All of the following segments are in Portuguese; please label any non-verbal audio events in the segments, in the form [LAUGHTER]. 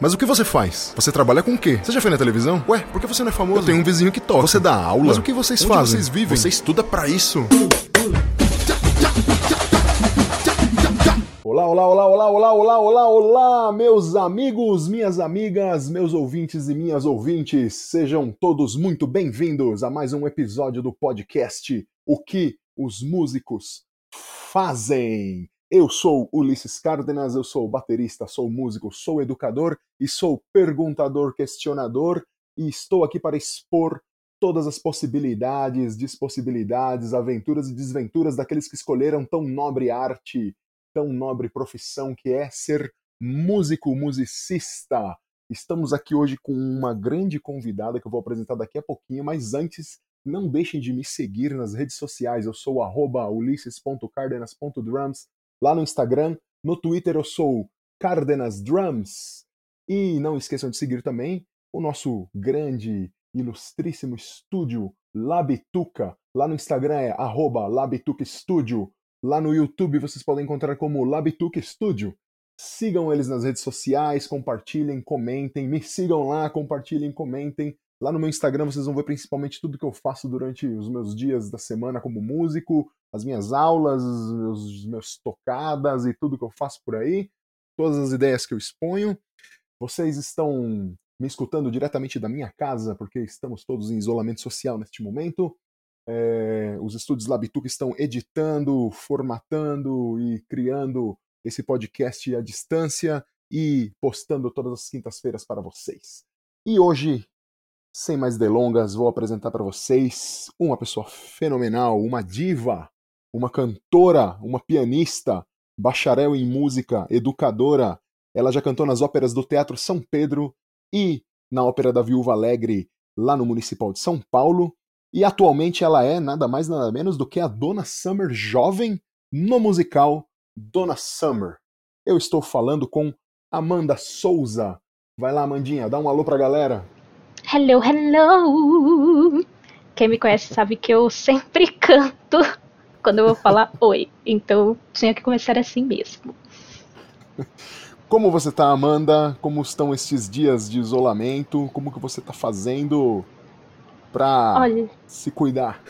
Mas o que você faz? Você trabalha com o quê? Você já foi na televisão? Ué, por que você não é famoso? Eu tenho um vizinho que toca. Você dá aula? Mas o que vocês Onde fazem? vocês vivem? Você estuda pra isso? Olá, olá, olá, olá, olá, olá, olá, olá, meus amigos, minhas amigas, meus ouvintes e minhas ouvintes, sejam todos muito bem-vindos a mais um episódio do podcast O que os músicos fazem. Eu sou Ulisses Cárdenas, eu sou baterista, sou músico, sou educador e sou perguntador, questionador e estou aqui para expor todas as possibilidades, despossibilidades, aventuras e desventuras daqueles que escolheram tão nobre arte tão nobre profissão que é ser músico, musicista. Estamos aqui hoje com uma grande convidada que eu vou apresentar daqui a pouquinho, mas antes, não deixem de me seguir nas redes sociais. Eu sou ulisses.cardenas.drums lá no Instagram. No Twitter eu sou Cardenas Drums. E não esqueçam de seguir também o nosso grande, ilustríssimo estúdio Labituca. Lá no Instagram é arroba. Lá no YouTube vocês podem encontrar como Labituca Studio. Sigam eles nas redes sociais, compartilhem, comentem, me sigam lá, compartilhem, comentem. Lá no meu Instagram vocês vão ver principalmente tudo que eu faço durante os meus dias da semana como músico, as minhas aulas, os meus tocadas e tudo que eu faço por aí, todas as ideias que eu exponho. Vocês estão me escutando diretamente da minha casa, porque estamos todos em isolamento social neste momento. É, os estúdios Labituca estão editando, formatando e criando esse podcast à distância e postando todas as quintas-feiras para vocês. E hoje, sem mais delongas, vou apresentar para vocês uma pessoa fenomenal, uma diva, uma cantora, uma pianista, bacharel em música, educadora. Ela já cantou nas óperas do Teatro São Pedro e na Ópera da Viúva Alegre, lá no Municipal de São Paulo. E atualmente ela é nada mais nada menos do que a Dona Summer jovem no musical Dona Summer. Eu estou falando com Amanda Souza. Vai lá, Amandinha, dá um alô pra galera. Hello, hello! Quem me conhece sabe que eu sempre canto quando eu vou falar oi. Então tinha que começar assim mesmo. Como você tá, Amanda? Como estão estes dias de isolamento? Como que você tá fazendo pra Olha, se cuidar?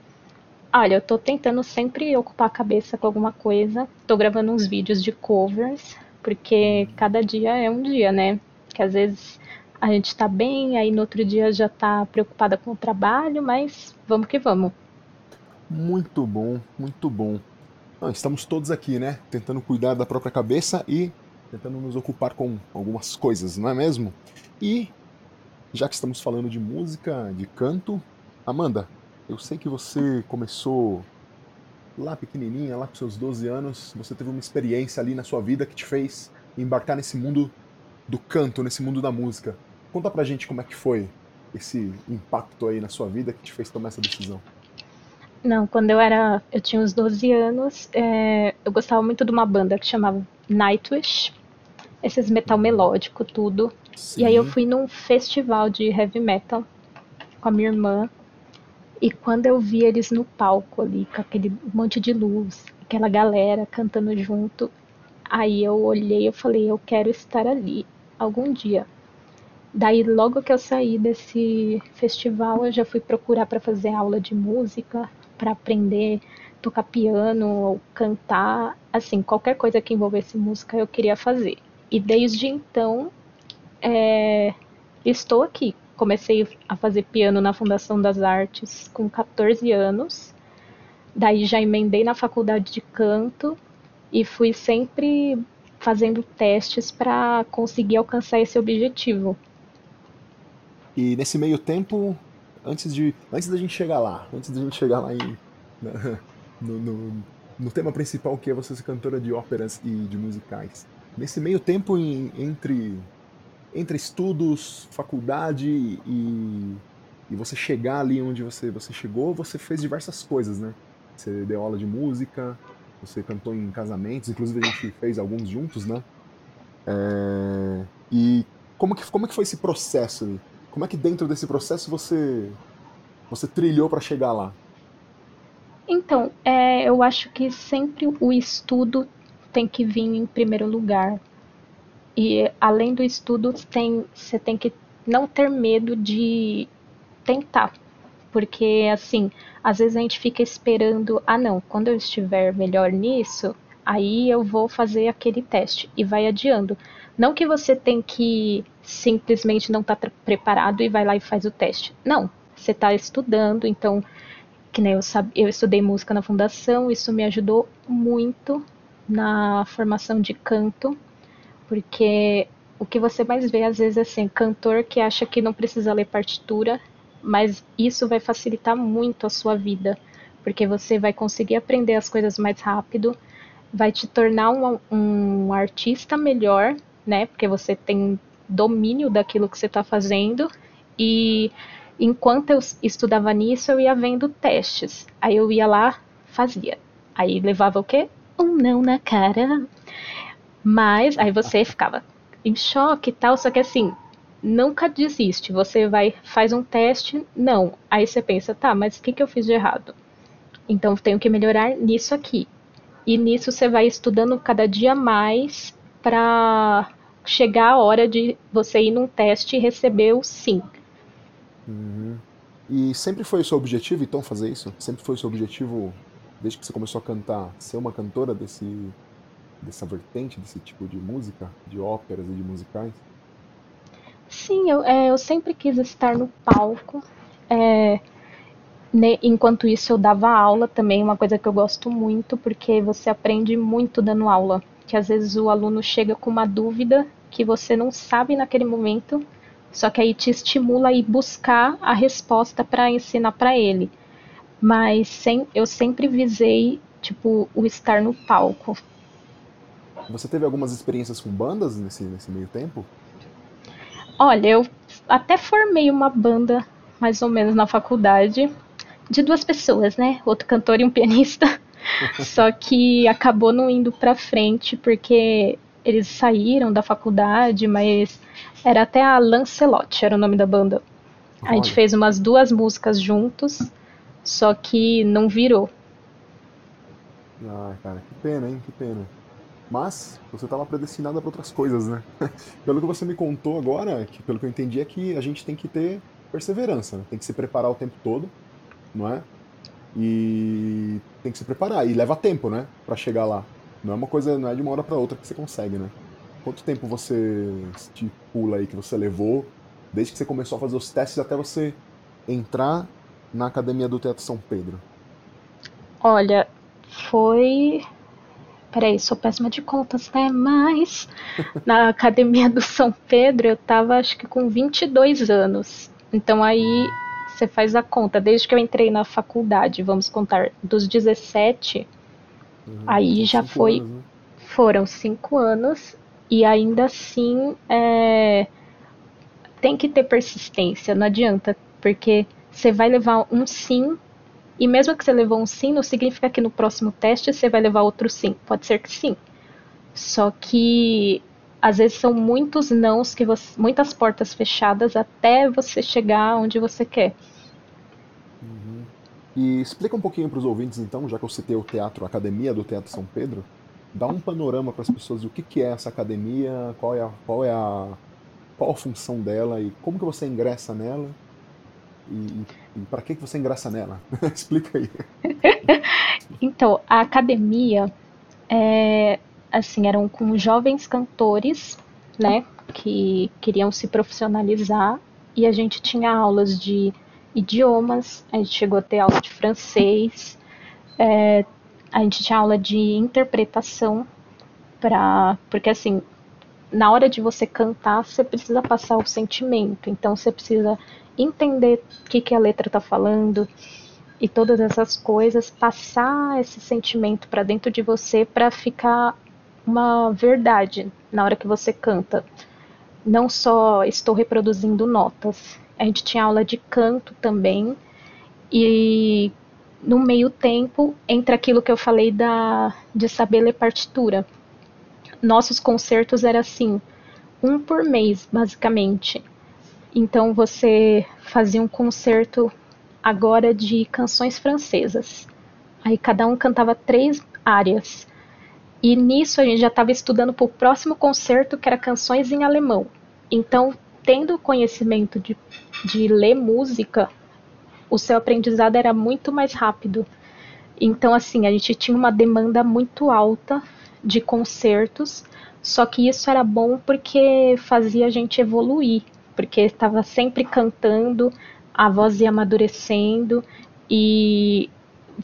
[LAUGHS] olha, eu tô tentando sempre ocupar a cabeça com alguma coisa. Tô gravando uns vídeos de covers, porque cada dia é um dia, né? Que às vezes a gente tá bem, aí no outro dia já tá preocupada com o trabalho, mas vamos que vamos. Muito bom, muito bom. Não, estamos todos aqui, né? Tentando cuidar da própria cabeça e tentando nos ocupar com algumas coisas, não é mesmo? E já que estamos falando de música, de canto, Amanda, eu sei que você começou lá pequenininha, lá com seus 12 anos, você teve uma experiência ali na sua vida que te fez embarcar nesse mundo do canto, nesse mundo da música. Conta pra gente como é que foi esse impacto aí na sua vida que te fez tomar essa decisão. Não, quando eu era, eu tinha uns 12 anos, é, eu gostava muito de uma banda que chamava Nightwish, esses metal melódico, tudo. E aí eu Sim. fui num festival de heavy metal com a minha irmã. E quando eu vi eles no palco ali, com aquele monte de luz, aquela galera cantando junto, aí eu olhei e falei, eu quero estar ali algum dia. Daí logo que eu saí desse festival, eu já fui procurar para fazer aula de música, para aprender tocar piano, ou cantar, assim, qualquer coisa que envolvesse música eu queria fazer. E desde então é, estou aqui. Comecei a fazer piano na Fundação das Artes com 14 anos. Daí já emendei na faculdade de canto e fui sempre fazendo testes para conseguir alcançar esse objetivo. E nesse meio tempo, antes de antes da gente chegar lá, antes da gente chegar lá em, na- [LAUGHS] no, no, no tema principal que é você ser cantora de óperas e de musicais. Nesse meio tempo em- entre entre estudos, faculdade e, e você chegar ali onde você você chegou, você fez diversas coisas, né? Você deu aula de música, você cantou em casamentos, inclusive a gente fez alguns juntos, né? É, e como que, como que foi esse processo? Como é que dentro desse processo você você trilhou para chegar lá? Então, é, eu acho que sempre o estudo tem que vir em primeiro lugar. E além do estudo, tem, você tem que não ter medo de tentar. Porque, assim, às vezes a gente fica esperando, ah, não, quando eu estiver melhor nisso, aí eu vou fazer aquele teste. E vai adiando. Não que você tem que simplesmente não estar tá preparado e vai lá e faz o teste. Não, você está estudando, então, que nem eu, eu estudei música na fundação, isso me ajudou muito na formação de canto, porque o que você mais vê às vezes é assim, cantor que acha que não precisa ler partitura, mas isso vai facilitar muito a sua vida, porque você vai conseguir aprender as coisas mais rápido, vai te tornar um, um artista melhor, né? Porque você tem domínio daquilo que você está fazendo e enquanto eu estudava nisso, eu ia vendo testes. Aí eu ia lá, fazia. Aí levava o quê? Um não na cara. Mas aí você ficava em choque e tal, só que assim, nunca desiste. Você vai, faz um teste, não. Aí você pensa, tá, mas o que, que eu fiz de errado? Então tenho que melhorar nisso aqui. E nisso você vai estudando cada dia mais para chegar a hora de você ir num teste e receber o sim. Uhum. E sempre foi o seu objetivo, então, fazer isso? Sempre foi o seu objetivo, desde que você começou a cantar, ser uma cantora desse, dessa vertente, desse tipo de música, de óperas e de musicais? Sim, eu, é, eu sempre quis estar no palco. É, ne, enquanto isso, eu dava aula também, uma coisa que eu gosto muito, porque você aprende muito dando aula. Que às vezes o aluno chega com uma dúvida que você não sabe naquele momento, só que aí te estimula a ir buscar a resposta para ensinar para ele. Mas sem, eu sempre visei, tipo, o estar no palco. Você teve algumas experiências com bandas nesse, nesse meio tempo? Olha, eu até formei uma banda, mais ou menos, na faculdade, de duas pessoas, né? Outro cantor e um pianista. [LAUGHS] Só que acabou não indo pra frente, porque eles saíram da faculdade, mas era até a Lancelot, era o nome da banda. Olha. A gente fez umas duas músicas juntos, só que não virou. Ah, cara, que pena, hein? Que pena. Mas você estava predestinada para outras coisas, né? [LAUGHS] pelo que você me contou agora, que, pelo que eu entendi, é que a gente tem que ter perseverança, né? tem que se preparar o tempo todo, não é? E tem que se preparar, e leva tempo, né? Para chegar lá. Não é uma coisa, não é de uma hora para outra que você consegue, né? Quanto tempo você estipula aí que você levou, desde que você começou a fazer os testes até você entrar na academia do Teatro São Pedro? Olha, foi. Peraí, sou péssima de contas, né? Mas na academia do São Pedro eu tava acho que com 22 anos. Então aí você faz a conta. Desde que eu entrei na faculdade, vamos contar, dos 17, uhum, aí já foi. Anos, né? Foram cinco anos e ainda assim é, tem que ter persistência, não adianta, porque você vai levar um sim, e mesmo que você levou um sim, não significa que no próximo teste você vai levar outro sim. Pode ser que sim. Só que às vezes são muitos nãos que você, muitas portas fechadas até você chegar onde você quer. Uhum. E explica um pouquinho para os ouvintes então, já que eu citei o teatro, a Academia do Teatro São Pedro, dá um panorama para as pessoas do que, que é essa academia, qual é a, qual é a qual a função dela e como que você ingressa nela e, e para que que você ingressa nela? [LAUGHS] Explica aí. [LAUGHS] então, a academia é, assim eram com jovens cantores, né, que queriam se profissionalizar e a gente tinha aulas de idiomas, a gente chegou a ter aula de francês, é, a gente tinha aula de interpretação para porque assim na hora de você cantar você precisa passar o sentimento. Então você precisa entender o que, que a letra está falando e todas essas coisas passar esse sentimento para dentro de você para ficar uma verdade na hora que você canta. Não só estou reproduzindo notas. A gente tinha aula de canto também e no meio tempo entre aquilo que eu falei da de saber ler partitura. Nossos concertos era assim, um por mês, basicamente. Então você fazia um concerto agora de canções francesas. Aí cada um cantava três áreas. E nisso a gente já estava estudando para o próximo concerto, que era canções em alemão. Então, tendo conhecimento de, de ler música, o seu aprendizado era muito mais rápido. Então, assim, a gente tinha uma demanda muito alta de concertos, só que isso era bom porque fazia a gente evoluir, porque estava sempre cantando, a voz ia amadurecendo e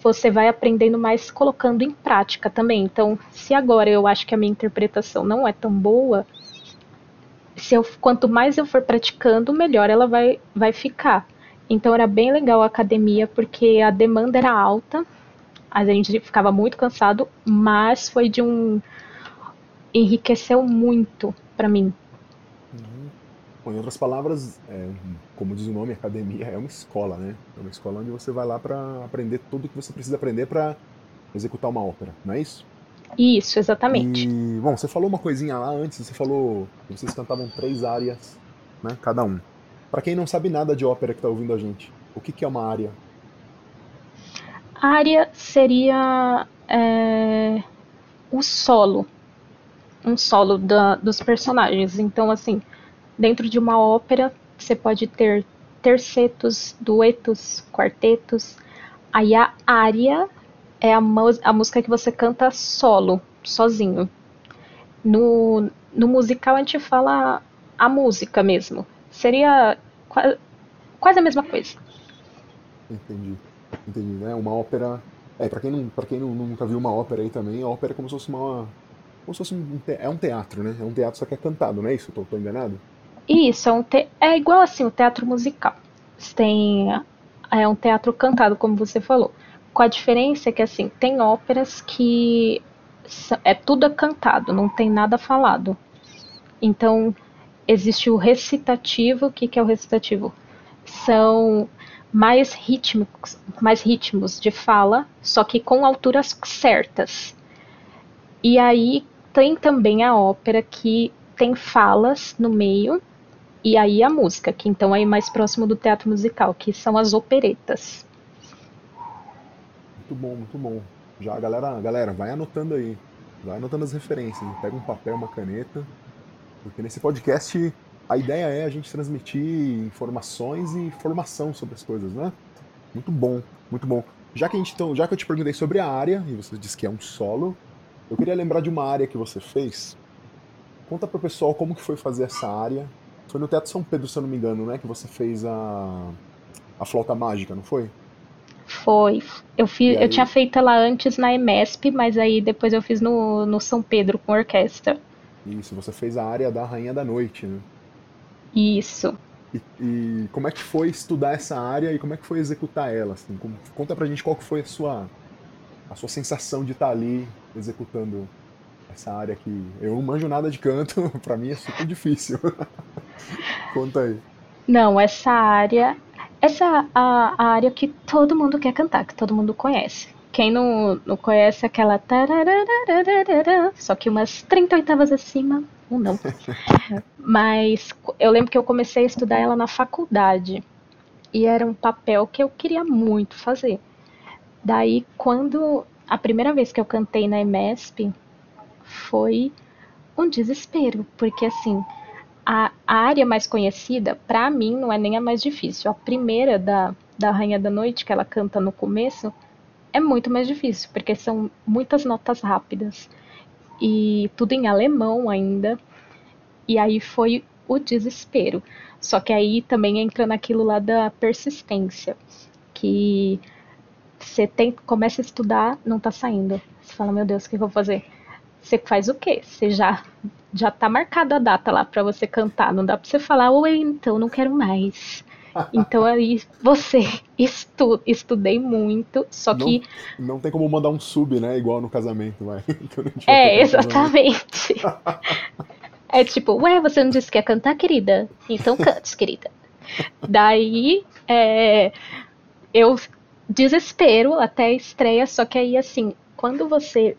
você vai aprendendo mais colocando em prática também. Então, se agora eu acho que a minha interpretação não é tão boa, se eu, quanto mais eu for praticando, melhor ela vai, vai ficar. Então era bem legal a academia porque a demanda era alta, a gente ficava muito cansado, mas foi de um enriqueceu muito para mim. Uhum. Bom, em outras palavras, é, como diz o nome, academia é uma escola, né? É uma escola onde você vai lá para aprender tudo que você precisa aprender para executar uma ópera, não é isso? Isso, exatamente. E, bom, você falou uma coisinha lá antes, você falou que vocês cantavam três áreas, né, cada um. Para quem não sabe nada de ópera que tá ouvindo a gente, o que, que é uma área? Área seria é, o solo, um solo da, dos personagens. Então, assim, dentro de uma ópera, você pode ter tercetos, duetos, quartetos. Aí a área é a, a música que você canta solo, sozinho. No, no musical a gente fala a música mesmo. Seria quase, a mesma coisa. Entendi. Entendi, né? Uma ópera. É, pra quem, não, pra quem não, nunca viu uma ópera aí também, a ópera é como se fosse uma. Como se fosse um, é um teatro, né? É um teatro só que é cantado, não é isso? Tô, tô enganado? Isso, é, um te... é igual assim o teatro musical. Você tem. É um teatro cantado, como você falou. Com a diferença que, assim, tem óperas que é tudo cantado, não tem nada falado. Então, existe o recitativo. O que, que é o recitativo? São mais mais ritmos de fala, só que com alturas certas. E aí tem também a ópera que tem falas no meio e aí a música, que então é mais próximo do teatro musical, que são as operetas. Muito bom, muito bom. Já galera, galera, vai anotando aí. Vai anotando as referências. Pega um papel, uma caneta. Porque nesse podcast a ideia é a gente transmitir informações e informação sobre as coisas, né? Muito bom, muito bom. Já que, a gente, então, já que eu te perguntei sobre a área, e você disse que é um solo, eu queria lembrar de uma área que você fez. Conta pro pessoal como que foi fazer essa área. Foi no Teatro São Pedro, se eu não me engano, né? Que você fez a, a flauta mágica, não foi? Foi. Eu, fiz, eu tinha feito ela antes na EMESP, mas aí depois eu fiz no, no São Pedro com orquestra. Isso, você fez a área da Rainha da Noite, né? Isso. E, e, como é que foi estudar essa área e como é que foi executar ela? Assim? Como, conta pra gente qual que foi a sua, a sua sensação de estar ali executando essa área que eu não manjo nada de canto, [LAUGHS] pra mim é super difícil. [LAUGHS] conta aí. Não, essa área, essa a, a área que todo mundo quer cantar, que todo mundo conhece. Quem não, não conhece aquela só que umas 30 oitavas acima, não. Mas eu lembro que eu comecei a estudar ela na faculdade. E era um papel que eu queria muito fazer. Daí, quando a primeira vez que eu cantei na EMESP, foi um desespero, porque assim, a, a área mais conhecida, para mim, não é nem a mais difícil. A primeira da, da Rainha da Noite, que ela canta no começo, é muito mais difícil, porque são muitas notas rápidas e tudo em alemão ainda. E aí foi o desespero. Só que aí também entra naquilo lá da persistência, que você tem, começa a estudar, não tá saindo. Você fala, meu Deus, o que eu vou fazer? Você faz o quê? Você já já tá marcada a data lá para você cantar, não dá para você falar, oi, então não quero mais. Então aí você estu, estudei muito, só não, que. Não tem como mandar um sub, né? Igual no casamento, vai. [LAUGHS] é, exatamente. [LAUGHS] é tipo, ué, você não disse que ia cantar, querida? Então cante, querida. Daí, é, eu desespero até a estreia, só que aí, assim, quando você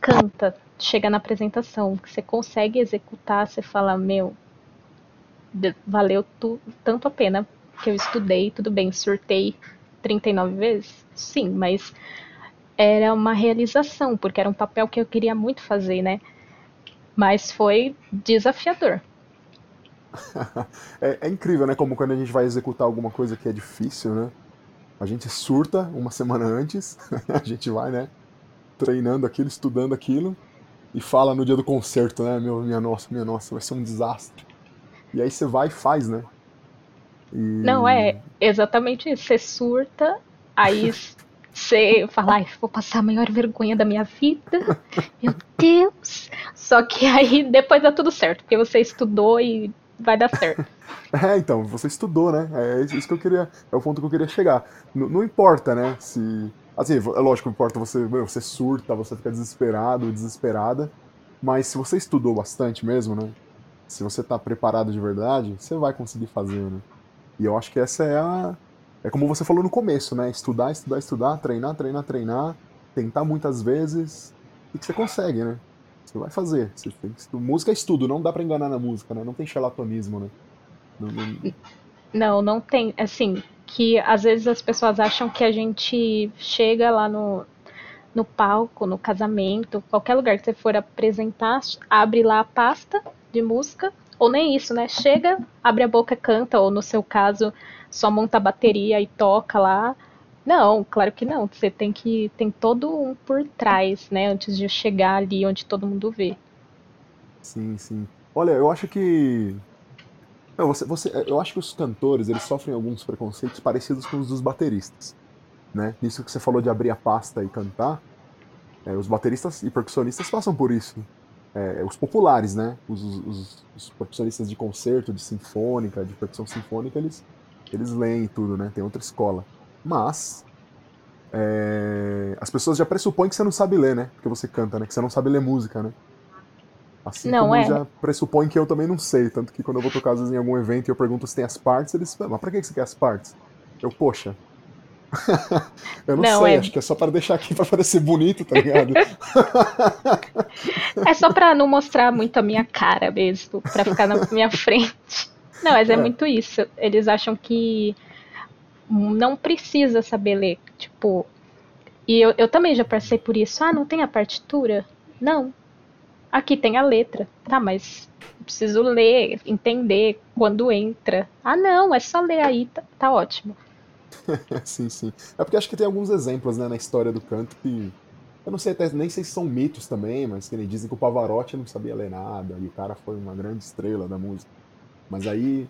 canta, chega na apresentação, que você consegue executar, você fala, meu, valeu tu, tanto a pena que eu estudei, tudo bem, surtei 39 vezes? Sim, mas era uma realização, porque era um papel que eu queria muito fazer, né? Mas foi desafiador. [LAUGHS] é, é, incrível, né? Como quando a gente vai executar alguma coisa que é difícil, né? A gente surta uma semana antes, [LAUGHS] a gente vai, né? Treinando aquilo, estudando aquilo, e fala no dia do concerto, né? Meu, minha nossa, minha nossa, vai ser um desastre. E aí você vai e faz, né? E... Não, é exatamente isso. Você surta, aí você [LAUGHS] fala, ai, vou passar a maior vergonha da minha vida. [LAUGHS] Meu Deus! Só que aí depois dá tudo certo, porque você estudou e vai dar certo. [LAUGHS] É, então, você estudou, né? É isso que eu queria. É o ponto que eu queria chegar. N não importa, né? Se. Assim, é lógico, importa você. Você surta, você fica desesperado, desesperada. Mas se você estudou bastante mesmo, né? Se você tá preparado de verdade, você vai conseguir fazer, né? E eu acho que essa é a. É como você falou no começo, né? Estudar, estudar, estudar, treinar, treinar, treinar, tentar muitas vezes e que você consegue, né? Você vai fazer. Você tem. Música é estudo, não dá para enganar na música, né? Não tem charlatanismo, né? Não, não... não, não tem. Assim, que às vezes as pessoas acham que a gente chega lá no, no palco, no casamento, qualquer lugar que você for apresentar, abre lá a pasta de música, ou nem isso, né? Chega, abre a boca, canta, ou no seu caso, só monta a bateria e toca lá. Não, claro que não. Você tem que tem todo um por trás, né, antes de chegar ali onde todo mundo vê. Sim, sim. Olha, eu acho que não, você, você, eu acho que os cantores eles sofrem alguns preconceitos parecidos com os dos bateristas, né? Isso que você falou de abrir a pasta e cantar, é, os bateristas e percussionistas passam por isso. É, os populares, né? Os, os, os, percussionistas de concerto, de sinfônica, de percussão sinfônica, eles, eles leem tudo, né? Tem outra escola. Mas é, as pessoas já pressupõem que você não sabe ler, né? Porque você canta, né? Que você não sabe ler música, né? Assim não, como é. já pressupõe que eu também não sei. Tanto que quando eu vou tocar às vezes em algum evento e eu pergunto se tem as partes, eles falam, mas pra que você quer as partes? Eu, poxa. [LAUGHS] eu não, não sei, é... acho que é só para deixar aqui [LAUGHS] para parecer bonito, tá ligado? [LAUGHS] é só para não mostrar muito a minha cara mesmo, para ficar na minha frente. Não, mas é, é muito isso. Eles acham que não precisa saber ler. Tipo, e eu, eu também já passei por isso. Ah, não tem a partitura? Não. Aqui tem a letra. Tá, mas preciso ler, entender quando entra. Ah, não, é só ler aí, tá, tá ótimo. [LAUGHS] sim, sim. É porque acho que tem alguns exemplos né, na história do canto que. Eu não sei até, nem sei se são mitos também, mas que nem dizem que o Pavarotti não sabia ler nada e o cara foi uma grande estrela da música. Mas aí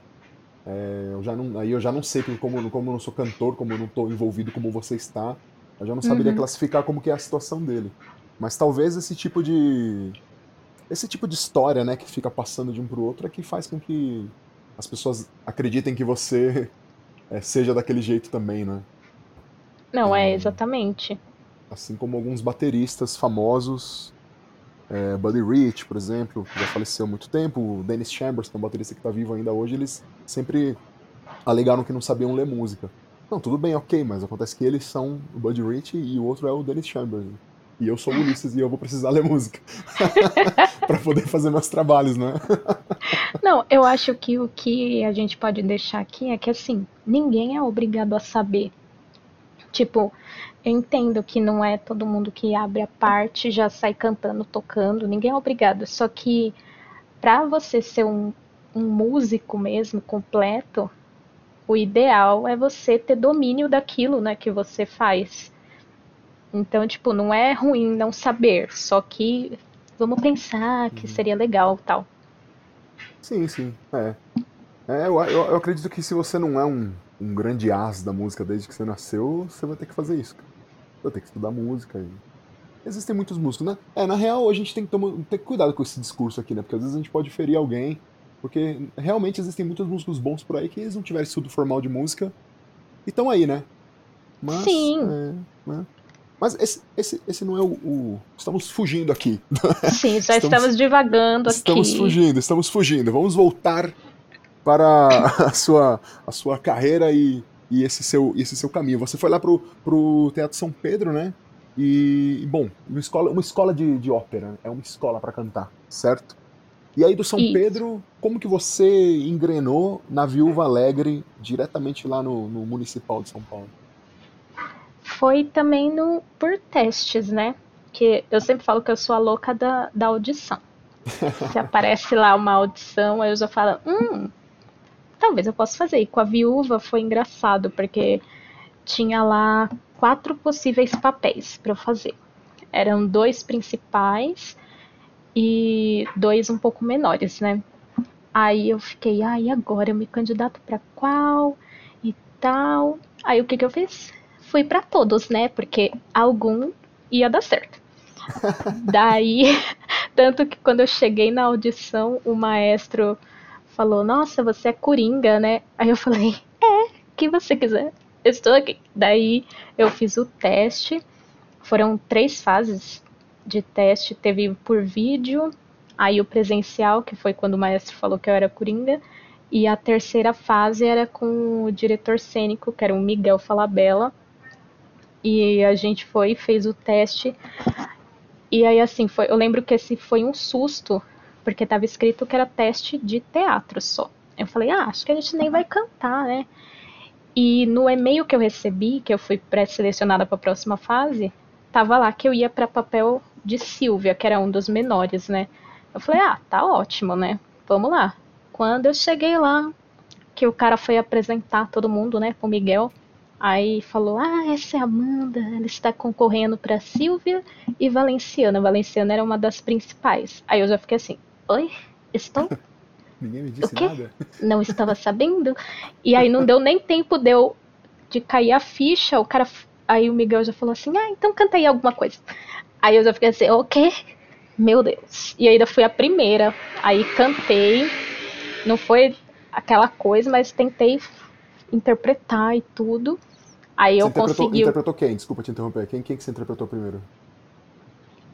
é, eu já não, aí eu já não sei, como, como eu não sou cantor, como eu não estou envolvido como você está, eu já não saberia uhum. classificar como que é a situação dele. Mas talvez esse tipo de esse tipo de história, né, que fica passando de um para o outro é que faz com que as pessoas acreditem que você é, seja daquele jeito também, né? Não, é, é exatamente. Assim como alguns bateristas famosos é, Buddy Rich, por exemplo, que já faleceu há muito tempo, o Dennis Chambers, que é um baterista que está vivo ainda hoje, eles sempre alegaram que não sabiam ler música. Não, tudo bem, ok, mas acontece que eles são o Buddy Rich e o outro é o Dennis Chambers. E eu sou o Ulisses e eu vou precisar ler música [LAUGHS] para poder fazer meus trabalhos, né? Não, eu acho que o que a gente pode deixar aqui é que assim, ninguém é obrigado a saber. Tipo, eu entendo que não é todo mundo que abre a parte já sai cantando, tocando, ninguém é obrigado. Só que para você ser um, um músico mesmo completo, o ideal é você ter domínio daquilo, né, que você faz. Então, tipo, não é ruim não saber, só que vamos pensar que uhum. seria legal tal. Sim, sim, é. é eu, eu, eu acredito que se você não é um, um grande as da música desde que você nasceu, você vai ter que fazer isso eu tenho que estudar música. E... Existem muitos músicos, né? É, na real, a gente tem que tomar, ter cuidado com esse discurso aqui, né? Porque às vezes a gente pode ferir alguém, porque realmente existem muitos músicos bons por aí que eles não tiveram estudo formal de música e estão aí, né? Mas, Sim. É, né? Mas esse, esse, esse não é o, o, Estamos fugindo aqui. [LAUGHS] Sim, já estamos, estamos divagando aqui. Estamos fugindo, estamos fugindo. Vamos voltar para a sua, a sua carreira e e esse seu, esse seu caminho. Você foi lá pro, pro Teatro São Pedro, né? E, bom, uma escola, uma escola de, de ópera, é uma escola para cantar, certo? E aí do São Isso. Pedro, como que você engrenou na Viúva Alegre diretamente lá no, no Municipal de São Paulo? Foi também no, por testes, né? Que eu sempre falo que eu sou a louca da, da audição. [LAUGHS] Se aparece lá uma audição, aí eu já falo, hum, talvez eu possa fazer. E com a viúva foi engraçado, porque tinha lá quatro possíveis papéis para eu fazer. Eram dois principais e dois um pouco menores, né? Aí eu fiquei, ah, e agora eu me candidato para qual e tal. Aí o que que eu fiz? Fui para todos, né? Porque algum ia dar certo. [LAUGHS] Daí, [LAUGHS] tanto que quando eu cheguei na audição, o maestro falou: Nossa, você é coringa, né? Aí eu falei: É, que você quiser, eu estou aqui. Daí eu fiz o teste. Foram três fases de teste: teve por vídeo, aí o presencial, que foi quando o maestro falou que eu era coringa, e a terceira fase era com o diretor cênico, que era o Miguel Falabella. E a gente foi fez o teste. E aí, assim, foi, eu lembro que esse foi um susto, porque estava escrito que era teste de teatro só. Eu falei, ah, acho que a gente nem vai cantar, né? E no e-mail que eu recebi, que eu fui pré-selecionada para a próxima fase, tava lá que eu ia para papel de Silvia, que era um dos menores, né? Eu falei, ah, tá ótimo, né? Vamos lá. Quando eu cheguei lá, que o cara foi apresentar todo mundo, né, pro Miguel, Aí falou: Ah, essa é a Amanda, ela está concorrendo para Silvia e Valenciana. Valenciana era uma das principais. Aí eu já fiquei assim: Oi? Estou? [LAUGHS] Ninguém me disse nada. [LAUGHS] Não estava sabendo. E aí não deu nem tempo de eu de cair a ficha. O cara. Aí o Miguel já falou assim: Ah, então canta aí alguma coisa. Aí eu já fiquei assim: O quê? Meu Deus. E ainda fui a primeira. Aí cantei. Não foi aquela coisa, mas tentei interpretar e tudo. Aí eu interpretou, consegui. Interpretou quem? Desculpa te interromper. Quem, quem que você interpretou primeiro?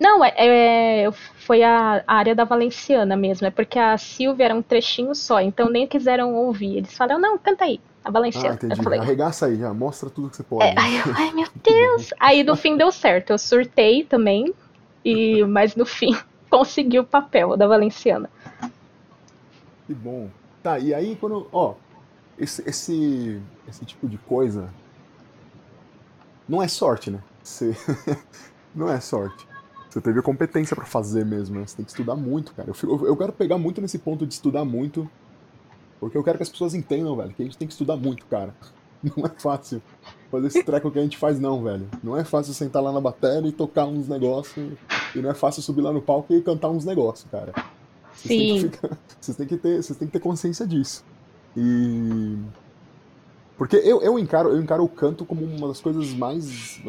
Não, é, é, foi a, área da Valenciana mesmo. É porque a Silvia era um trechinho só, então nem quiseram ouvir. Eles falaram, não, canta aí, a Valenciana. Ah, entendi. falei, Arregaça aí, já mostra tudo que você pode. É, aí eu, ai, meu Deus. aí no fim deu certo. Eu surtei também, e, mas no fim [LAUGHS] consegui o papel da Valenciana. Que bom. Tá, e aí quando. Ó, esse, esse, esse tipo de coisa não é sorte, né? Você... [LAUGHS] não é sorte. Você teve competência para fazer mesmo, né? Você tem que estudar muito, cara. Eu, fico, eu quero pegar muito nesse ponto de estudar muito, porque eu quero que as pessoas entendam, velho, que a gente tem que estudar muito, cara. [LAUGHS] Não é fácil fazer esse treco que a gente faz, não, velho. Não é fácil sentar lá na bateria e tocar uns negócios, e não é fácil subir lá no palco e cantar uns negócios, cara. Vocês Sim. Têm ficar, [LAUGHS] vocês, têm que ter, vocês têm que ter consciência disso. E porque eu, eu, encaro, eu encaro o canto como uma das coisas mais.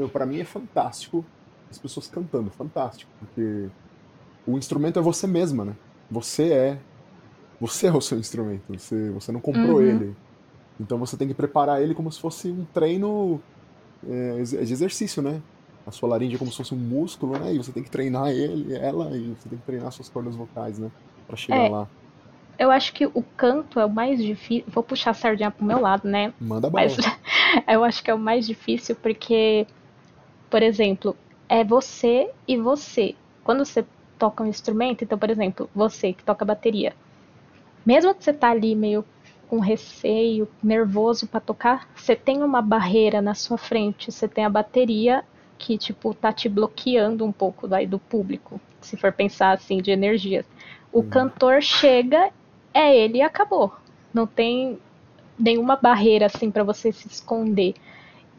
É, para mim é fantástico as pessoas cantando, fantástico. Porque o instrumento é você mesma, né? Você é. Você é o seu instrumento. Você, você não comprou uhum. ele. Então você tem que preparar ele como se fosse um treino é, de exercício, né? A sua laringe é como se fosse um músculo, né? E você tem que treinar ele, ela, e você tem que treinar suas cordas vocais, né? Pra chegar é, lá. Eu acho que o canto é o mais difícil. Vou puxar a sardinha pro meu lado, né? Manda bala. Mas [LAUGHS] eu acho que é o mais difícil porque, por exemplo, é você e você. Quando você toca um instrumento, então, por exemplo, você que toca bateria. Mesmo que você tá ali meio com receio, nervoso para tocar, você tem uma barreira na sua frente, você tem a bateria que tipo tá te bloqueando um pouco daí do público, se for pensar assim de energia. O hum. cantor chega é ele e acabou. Não tem nenhuma barreira assim para você se esconder.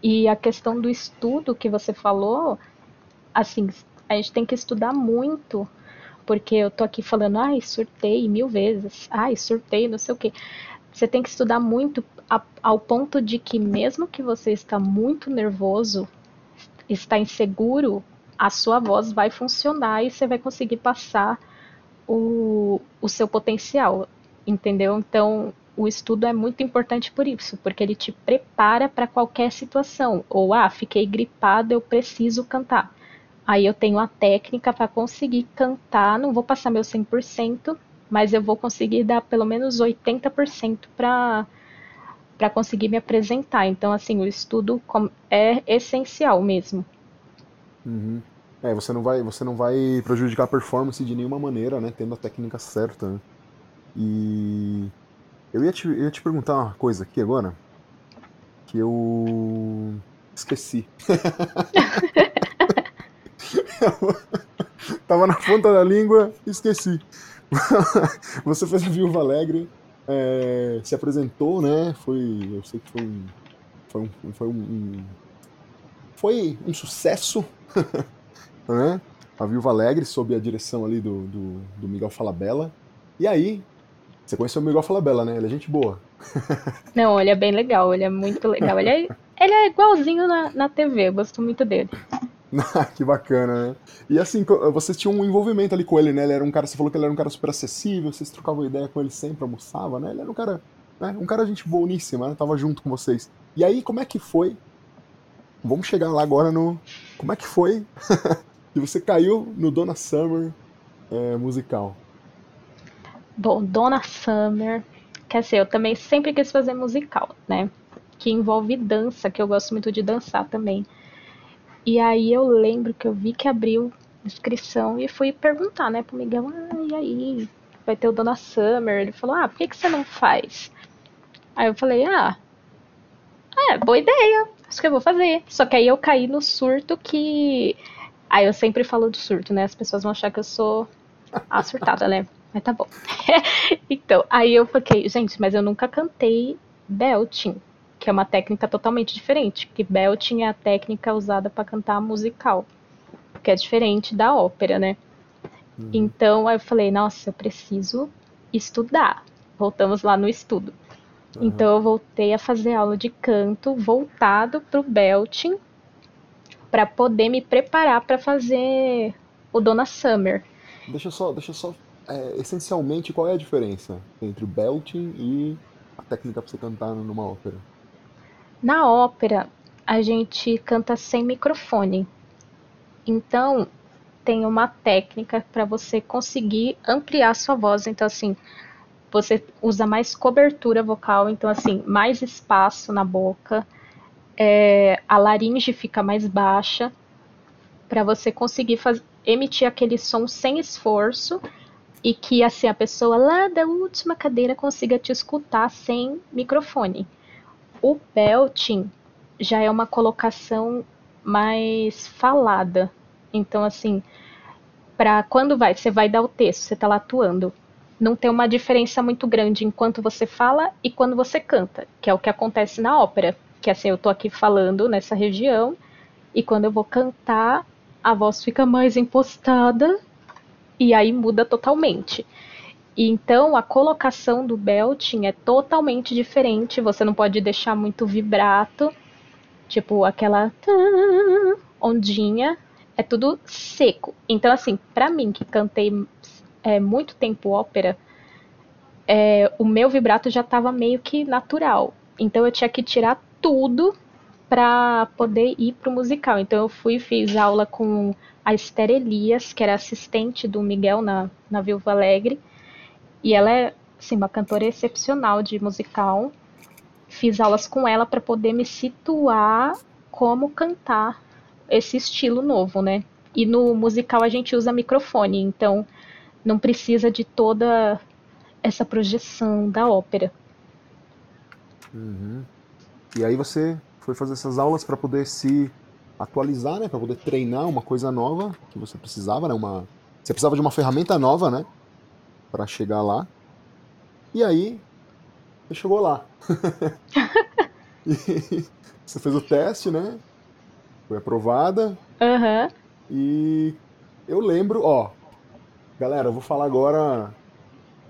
E a questão do estudo que você falou, assim, a gente tem que estudar muito, porque eu tô aqui falando, ai, surtei mil vezes, ai, surtei, não sei o quê. Você tem que estudar muito a, ao ponto de que mesmo que você está muito nervoso, está inseguro, a sua voz vai funcionar e você vai conseguir passar o, o seu potencial entendeu? Então, o estudo é muito importante por isso, porque ele te prepara para qualquer situação. Ou, ah, fiquei gripada, eu preciso cantar. Aí eu tenho a técnica para conseguir cantar, não vou passar meu 100%, mas eu vou conseguir dar pelo menos 80% para para conseguir me apresentar. Então, assim, o estudo é essencial mesmo. Uhum. É, você não vai, você não vai prejudicar a performance de nenhuma maneira, né? Tendo a técnica certa. Né? E eu ia te, eu ia te perguntar uma coisa aqui agora. Que eu. Esqueci. [LAUGHS] Tava na ponta da língua, esqueci. [LAUGHS] Você fez a Viúva Alegre, é, se apresentou, né? Foi, eu sei que foi um, foi um, foi um, foi um sucesso, [LAUGHS] né? A Viúva Alegre, sob a direção ali do, do, do Miguel Falabella. E aí, você conheceu o Miguel Falabella, né? Ele é gente boa. [LAUGHS] Não, ele é bem legal, ele é muito legal. Ele é, ele é igualzinho na, na TV, eu gosto muito dele. [LAUGHS] que bacana, né? E assim, vocês tinham um envolvimento ali com ele, né? Ele era um cara, você falou que ele era um cara super acessível, vocês trocavam ideia com ele sempre, almoçava, né? Ele era um cara, né? Um cara gente boníssima, né? Tava junto com vocês. E aí, como é que foi? Vamos chegar lá agora no. Como é que foi que [LAUGHS] você caiu no Donna Summer é, musical? Bom, Donna Summer. Quer dizer, eu também sempre quis fazer musical, né? Que envolve dança, que eu gosto muito de dançar também. E aí eu lembro que eu vi que abriu inscrição e fui perguntar, né, pro Miguel, ah, e aí, vai ter o Dona Summer? Ele falou, ah, por que, que você não faz? Aí eu falei, ah, é, boa ideia, acho que eu vou fazer. Só que aí eu caí no surto que. Aí eu sempre falo do surto, né? As pessoas vão achar que eu sou a surtada, né? Mas tá bom. [LAUGHS] então, aí eu fiquei, gente, mas eu nunca cantei belting que é uma técnica totalmente diferente, que belting é a técnica usada para cantar musical, que é diferente da ópera, né? Uhum. Então aí eu falei, nossa, eu preciso estudar. Voltamos lá no estudo. Uhum. Então eu voltei a fazer aula de canto voltado para o belting para poder me preparar para fazer o Dona Summer. Deixa eu só, deixa eu só é, essencialmente qual é a diferença entre o belting e a técnica para você cantar numa ópera? Na ópera, a gente canta sem microfone. Então, tem uma técnica para você conseguir ampliar sua voz. Então, assim, você usa mais cobertura vocal, então, assim, mais espaço na boca. É, a laringe fica mais baixa para você conseguir faz, emitir aquele som sem esforço e que assim a pessoa lá da última cadeira consiga te escutar sem microfone. O belting já é uma colocação mais falada. Então, assim, para quando vai, você vai dar o texto, você está lá atuando. Não tem uma diferença muito grande enquanto você fala e quando você canta, que é o que acontece na ópera. Que assim, eu tô aqui falando nessa região e quando eu vou cantar, a voz fica mais impostada e aí muda totalmente. Então, a colocação do belting é totalmente diferente. Você não pode deixar muito vibrato, tipo aquela ondinha. É tudo seco. Então, assim, para mim que cantei é, muito tempo ópera, é, o meu vibrato já estava meio que natural. Então, eu tinha que tirar tudo para poder ir pro musical. Então, eu fui fiz aula com a Esther Elias, que era assistente do Miguel na, na Viúva Alegre e ela é, assim, uma cantora excepcional de musical. Fiz aulas com ela para poder me situar como cantar esse estilo novo, né? E no musical a gente usa microfone, então não precisa de toda essa projeção da ópera. Uhum. E aí você foi fazer essas aulas para poder se atualizar, né? Para poder treinar uma coisa nova que você precisava, né? Uma... Você precisava de uma ferramenta nova, né? para chegar lá. E aí, você chegou lá. [LAUGHS] você fez o teste, né? Foi aprovada. Uhum. E eu lembro, ó. Galera, eu vou falar agora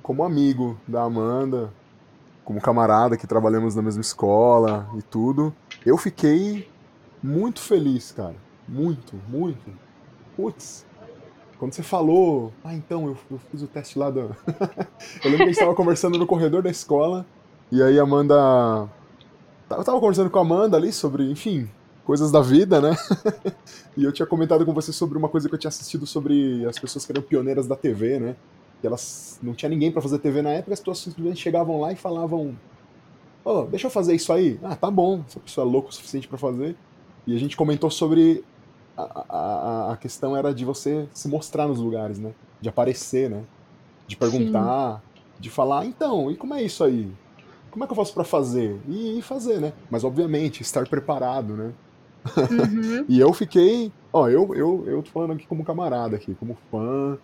como amigo da Amanda, como camarada que trabalhamos na mesma escola e tudo. Eu fiquei muito feliz, cara. Muito, muito. Putz, quando você falou, ah, então, eu, eu fiz o teste lá do. [LAUGHS] eu lembro que a gente estava conversando no corredor da escola, e aí a Amanda. Eu tava conversando com a Amanda ali sobre, enfim, coisas da vida, né? [LAUGHS] e eu tinha comentado com você sobre uma coisa que eu tinha assistido sobre as pessoas que eram pioneiras da TV, né? Que elas não tinha ninguém para fazer TV na época, as pessoas simplesmente chegavam lá e falavam: "Ô, oh, deixa eu fazer isso aí". Ah, tá bom, essa pessoa é louca o suficiente para fazer. E a gente comentou sobre a, a, a questão era de você se mostrar nos lugares, né? De aparecer, né? De perguntar, Sim. de falar, então, e como é isso aí? Como é que eu faço para fazer? E, e fazer, né? Mas obviamente, estar preparado, né? Uhum. [LAUGHS] e eu fiquei, ó, eu, eu, eu tô falando aqui como camarada aqui, como fã,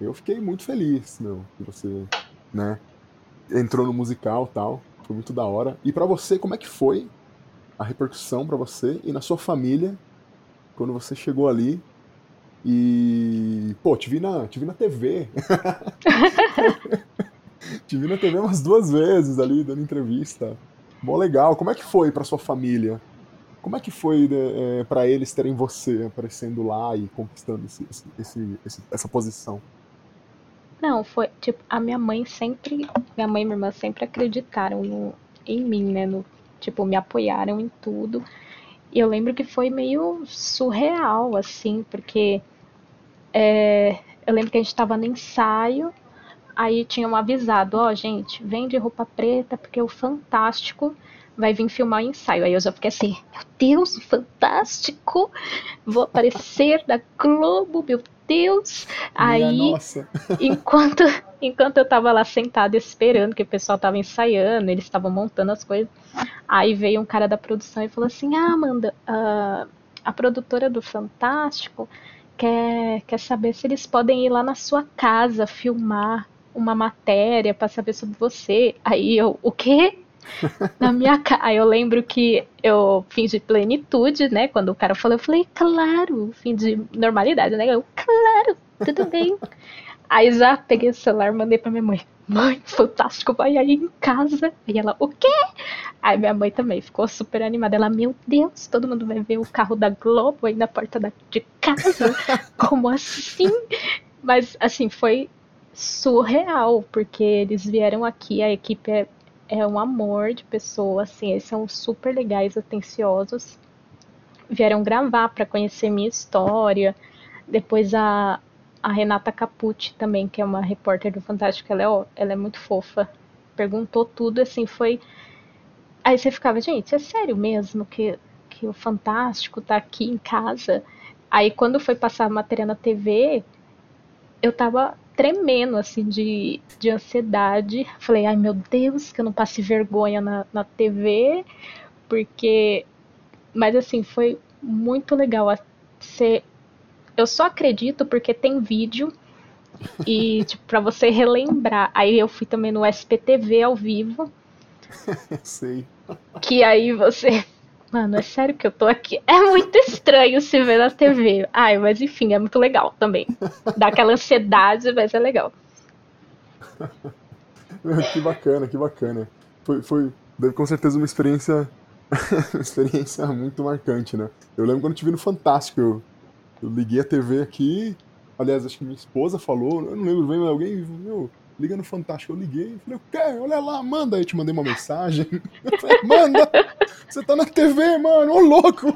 eu fiquei muito feliz, meu, que você, né, entrou no musical tal, foi muito da hora. E para você, como é que foi a repercussão para você e na sua família quando você chegou ali e, pô, te vi na, te vi na TV. [LAUGHS] te vi na TV umas duas vezes ali, dando entrevista. Bom, legal. Como é que foi para sua família? Como é que foi né, é, para eles terem você aparecendo lá e conquistando esse, esse, esse, essa posição? Não, foi tipo, a minha mãe sempre, minha mãe e minha irmã sempre acreditaram no, em mim, né? No, tipo, me apoiaram em tudo. E eu lembro que foi meio surreal, assim, porque é, eu lembro que a gente estava no ensaio, aí tinham avisado, ó, oh, gente, vem de roupa preta, porque o Fantástico vai vir filmar o ensaio. Aí eu já fiquei assim, meu Deus, Fantástico! Vou aparecer na Globo, meu Deus! Aí, enquanto, enquanto eu tava lá sentada esperando que o pessoal tava ensaiando, eles estavam montando as coisas, aí veio um cara da produção e falou assim: Ah, Amanda, a, a produtora do Fantástico quer, quer saber se eles podem ir lá na sua casa filmar uma matéria para saber sobre você. Aí eu, o quê? [LAUGHS] na minha casa. Aí eu lembro que eu fingi plenitude, né? Quando o cara falou, eu falei, claro, fim de normalidade, né? Eu, claro, tudo bem. [LAUGHS] Aí já peguei o celular, mandei pra minha mãe. Mãe, fantástico, vai aí em casa. E ela, o quê? Aí minha mãe também ficou super animada. Ela, meu Deus, todo mundo vai ver o carro da Globo aí na porta da, de casa. [LAUGHS] Como assim? Mas, assim, foi surreal, porque eles vieram aqui, a equipe é é um amor de pessoa, assim, eles são super legais, atenciosos. Vieram gravar para conhecer minha história. Depois a, a Renata Capucci também, que é uma repórter do Fantástico, ela é, ela é muito fofa. Perguntou tudo, assim, foi. Aí você ficava, gente, é sério mesmo que, que o Fantástico tá aqui em casa? Aí quando foi passar a matéria na TV, eu tava tremendo, assim, de, de ansiedade. Falei, ai meu Deus, que eu não passe vergonha na, na TV, porque. Mas, assim, foi muito legal. Ser... Eu só acredito porque tem vídeo e, [LAUGHS] tipo, pra você relembrar. Aí eu fui também no SPTV ao vivo. [LAUGHS] Sei. Que aí você Mano, é sério que eu tô aqui. É muito estranho se ver na TV. Ai, mas enfim, é muito legal também. Dá aquela ansiedade, mas é legal. que bacana, que bacana. Foi, foi deve com certeza uma experiência [LAUGHS] uma experiência muito marcante, né? Eu lembro quando eu te vi no Fantástico, eu, eu liguei a TV aqui, aliás, acho que minha esposa falou, eu não lembro bem, mas alguém, meu, liga no Fantástico. Eu liguei, falei, o quê? Olha lá, manda. Aí eu te mandei uma mensagem. [LAUGHS] Eu falei, manda! Você tá na TV, mano, ô louco!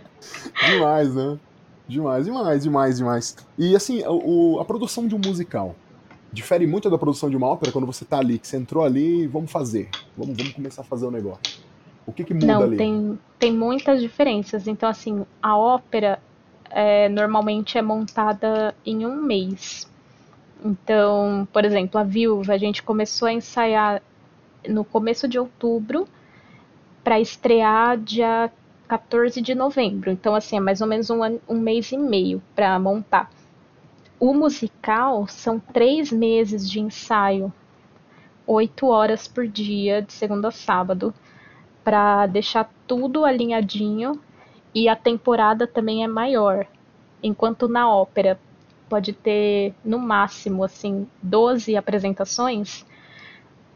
[LAUGHS] demais, né? Demais, demais, demais, demais. E assim, o, a produção de um musical difere muito da produção de uma ópera quando você tá ali, que você entrou ali, vamos fazer. Vamos, vamos começar a fazer o negócio. O que, que muda Não, ali? Tem, tem muitas diferenças. Então, assim, a ópera é, normalmente é montada em um mês. Então, por exemplo, a Viúva, a gente começou a ensaiar no começo de outubro para estrear dia 14 de novembro. Então, assim, é mais ou menos um, um mês e meio para montar. O musical são três meses de ensaio, oito horas por dia, de segunda a sábado, para deixar tudo alinhadinho e a temporada também é maior. Enquanto na ópera, pode ter no máximo assim 12 apresentações.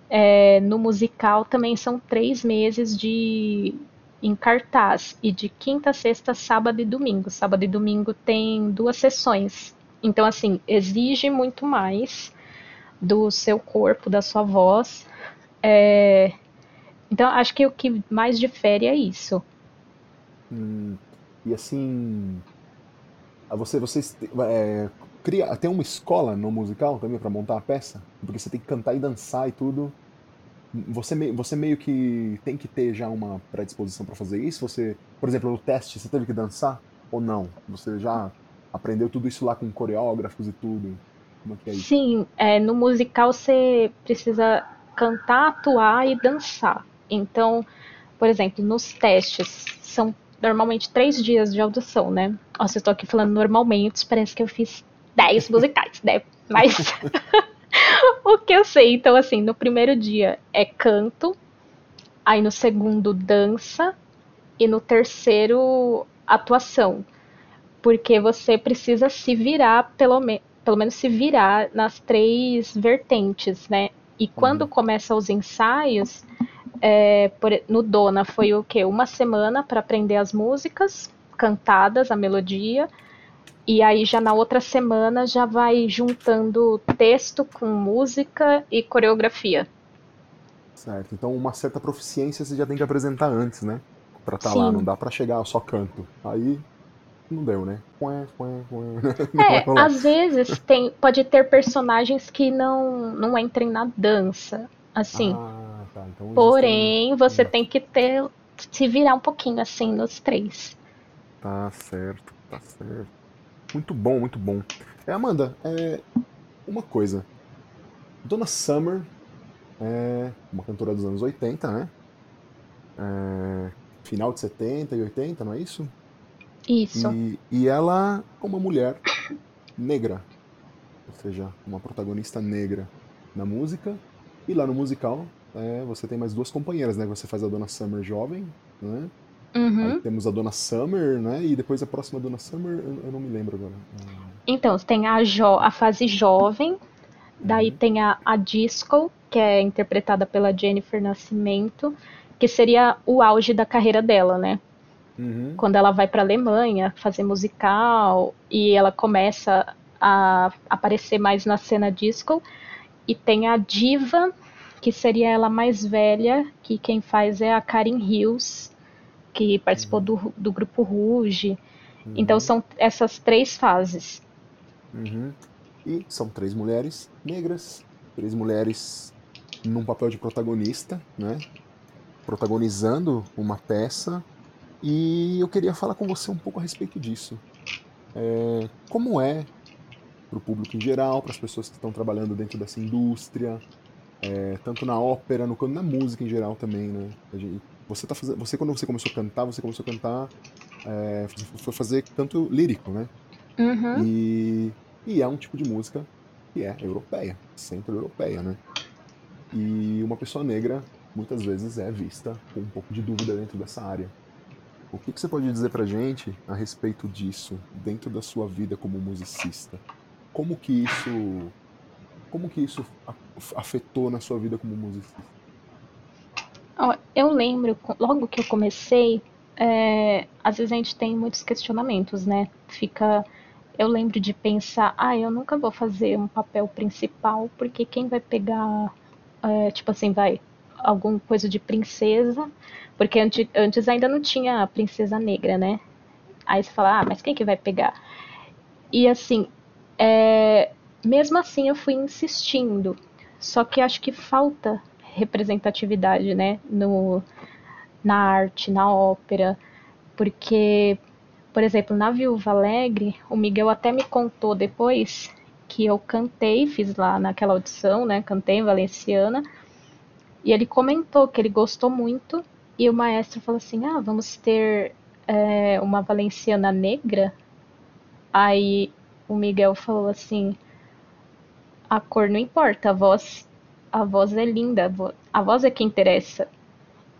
É, no musical também são três meses de em cartaz e de quinta, sexta, sábado e domingo. Sábado e domingo tem duas sessões. Então assim exige muito mais do seu corpo, da sua voz. É... Então acho que o que mais difere é isso. E assim, você, vocês é, cria, tem uma escola no musical também para montar a peça? Porque você tem que cantar e dançar e tudo. Você, meio, você meio que tem que ter já uma predisposição para fazer isso? Você, por exemplo, no teste, você teve que dançar ou não? Você já aprendeu tudo isso lá com coreógrafos e tudo? É é? Sim, é, no musical você precisa cantar, atuar e dançar. Então, por exemplo, nos testes são normalmente três dias de audição, né? Nossa, eu estou aqui falando normalmente, parece que eu fiz dez musicais, né? Mas [LAUGHS] o que eu sei, então assim, no primeiro dia é canto, aí no segundo dança e no terceiro atuação. Porque você precisa se virar, pelo, me pelo menos se virar nas três vertentes, né? E quando uhum. começam os ensaios, é, por, no Dona foi o quê? Uma semana para aprender as músicas cantadas, a melodia. E aí já na outra semana já vai juntando texto com música e coreografia. Certo. Então uma certa proficiência você já tem que apresentar antes, né? Pra estar tá lá, não dá para chegar só canto. Aí não deu, né? [LAUGHS] É, às vezes tem, pode ter personagens que não, não entrem na dança, assim. Ah, tá. então Porém, você tem que ter se virar um pouquinho assim nos três. Tá certo, tá certo. Muito bom, muito bom. É, Amanda, é uma coisa. Dona Summer é uma cantora dos anos 80, né? É, final de 70 e 80, não é isso? Isso. E, e ela é uma mulher negra, ou seja, uma protagonista negra na música. E lá no musical, é, você tem mais duas companheiras, né? Você faz a Dona Summer jovem, né? Uhum. Aí temos a Dona Summer, né? E depois a próxima Dona Summer, eu, eu não me lembro agora. Então, tem a, jo a fase jovem, daí uhum. tem a, a Disco, que é interpretada pela Jennifer Nascimento, que seria o auge da carreira dela, né? Uhum. Quando ela vai para a Alemanha fazer musical e ela começa a aparecer mais na cena disco. E tem a Diva, que seria ela mais velha, que quem faz é a Karen Hills, que participou uhum. do, do grupo Rouge. Uhum. Então são essas três fases. Uhum. E são três mulheres negras, três mulheres num papel de protagonista, né? Protagonizando uma peça e eu queria falar com você um pouco a respeito disso. É, como é para o público em geral, para as pessoas que estão trabalhando dentro dessa indústria, é, tanto na ópera, no, na música em geral também, né? Você tá fazendo, você quando você começou a cantar, você começou a cantar, é, foi fazer canto lírico, né? Uhum. E, e é um tipo de música que é europeia, sempre europeia, né? E uma pessoa negra muitas vezes é vista com um pouco de dúvida dentro dessa área. O que, que você pode dizer pra gente a respeito disso dentro da sua vida como musicista? Como que isso, como que isso afetou na sua vida como musicista? Eu lembro, logo que eu comecei, é, às vezes a gente tem muitos questionamentos, né? Fica, eu lembro de pensar, ah, eu nunca vou fazer um papel principal, porque quem vai pegar, é, tipo assim, vai alguma coisa de princesa, porque antes, antes ainda não tinha a princesa negra, né? Aí você fala, ah, mas quem que vai pegar? E assim, é, mesmo assim eu fui insistindo, só que acho que falta representatividade, né, no, na arte, na ópera, porque, por exemplo, na Viúva Alegre, o Miguel até me contou depois que eu cantei, fiz lá naquela audição, né, cantei em Valenciana, e ele comentou que ele gostou muito e o maestro falou assim: Ah, vamos ter é, uma valenciana negra. Aí o Miguel falou assim: A cor não importa, a voz, a voz é linda, a voz é que interessa.